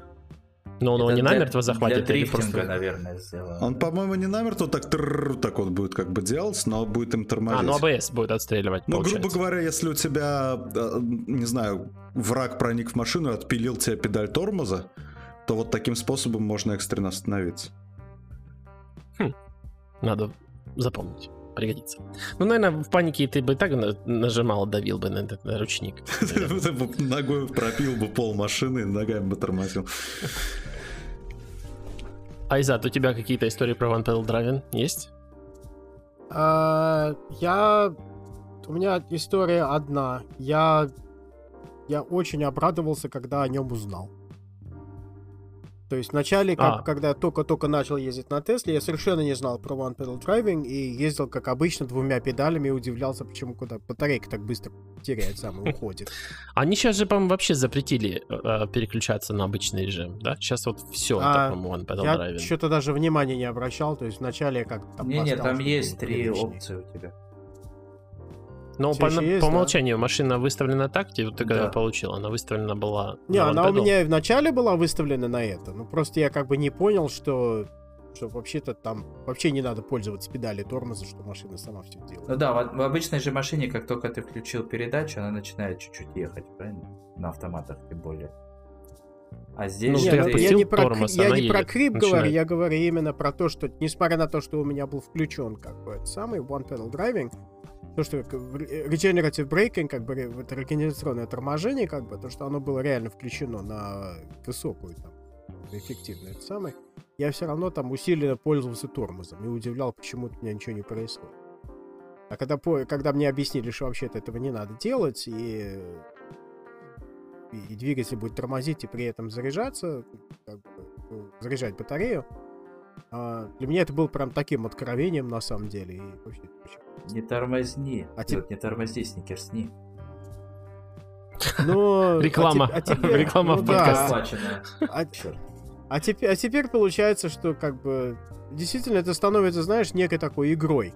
Но он его не намертво захватит
Для дрифтинга,
просто...
наверное, сделано.
Он, по-моему, не намертво так так вот будет как бы делать, но будет им тормозить.
А, ну АБС будет отстреливать,
Ну, грубо говоря, если у тебя, э, не знаю, враг проник в машину и отпилил тебе педаль тормоза, то вот таким способом можно экстренно остановиться.
Надо запомнить. Пригодится. Ну, наверное, в панике ты бы и так на- нажимал, давил бы на этот на ручник. *laughs*
Ногой пропил бы пол машины, ногами бы тормозил.
Айзат, у тебя какие-то истории про One Pedal Driving есть?
А, я... У меня история одна. Я... Я очень обрадовался, когда о нем узнал. То есть вначале, как,
А.
когда я только-только начал ездить на Тесле, я совершенно не знал про One Pedal Driving и ездил, как обычно, двумя педалями и удивлялся, почему куда батарейка так быстро теряется, и *laughs* уходит.
Они сейчас же, по-моему, вообще запретили э, переключаться на обычный режим, да? Сейчас вот все
А,
по-моему, One Pedal
Я
Driving.
что-то даже внимания не обращал, то есть вначале как там
Не-не,
поставил,
там есть три опции у тебя.
Но
всё
по,
есть,
по
да?
умолчанию машина выставлена так, где вот ты когда
Да.
получил, она выставлена была
Не,
на
она у меня и вначале была выставлена на это. Ну, просто я как бы не понял, что, что вообще-то там вообще не надо пользоваться педали тормоза, что машина сама все
Ну
делает.
да, в, в обычной же машине, как только ты включил передачу, она начинает чуть-чуть ехать, правильно? На автоматах тем более. А здесь
Ну,
же
Не,
ты
ну, я не про,
тормоз,
я
она
не про
едет,
крип
начинает.
говорю, я говорю именно про то, что, несмотря на то, что у меня был включен как бы самый One Pedal Driving, то, что в ре- Regenerative Braking, как бы вот регенерационное торможение, как бы, то, что оно было реально включено на высокую там эффективную это самое, я все равно там усиленно пользовался тормозом и удивлял, почему у меня ничего не происходит. А когда, когда мне объяснили, что вообще-то этого не надо делать, и, и, двигатель будет тормозить и при этом заряжаться, как бы, ну, заряжать батарею, а, для меня это было прям таким откровением на самом деле. И вообще
Не тормозни.
А
вот не тормозни, сникерсни.
Но,
Реклама.
а те- а теперь-
Реклама
ну
в
да.
подкасте.
Оплаченная.
А, а теперь, а теперь получается, что как бы действительно это становится, знаешь, некой такой игрой.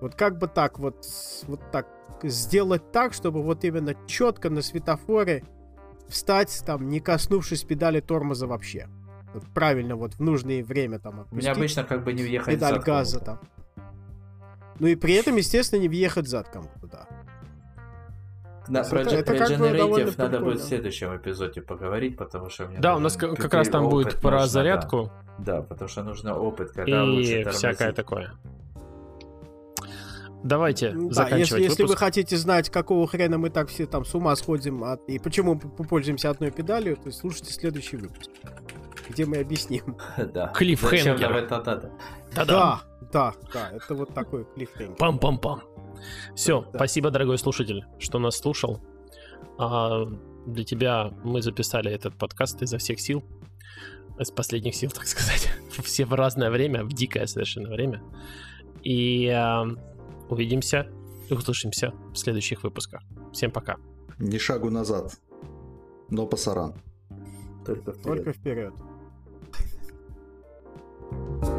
Вот как бы так вот, вот так сделать так, чтобы вот именно четко на светофоре встать там, не коснувшись педали тормоза вообще. Правильно, вот в нужное время там
У меня
отпустить
обычно как бы не въехать
педаль
зад
газа там. Ну и при этом, естественно, не въехать зад кому-то, да.
Да,
Это-
про,
это
про
как бы
Generative надо
прикольно.
будет в следующем эпизоде поговорить, потому что мне
Да, у нас как, как раз там будет про
нужно,
зарядку
Да. Да, потому что нужно опыт, когда лучше
и всякое такое. Давайте
Да,
заканчивать
если, если вы
выпуск.
хотите знать, какого хрена мы так все там с ума сходим от- и почему мы пользуемся одной педалью, то слушайте следующий выпуск, где мы объясним. *laughs*
Да.
Клиффхенгер.
Это надо?
Да-да.
Да, да, да, это вот такой клиффхенгер.
Пам-пам-пам. Все,
Да.
спасибо, дорогой слушатель, что нас слушал. А, для тебя мы записали этот подкаст изо всех сил. Из последних сил, *laughs* так сказать. Все в разное время, в дикое совершенно время. И а, увидимся, услышимся в следующих выпусках. Всем пока.
Ни шагу назад, но пасаран.
Только вперед.
Только вперед. Thank you.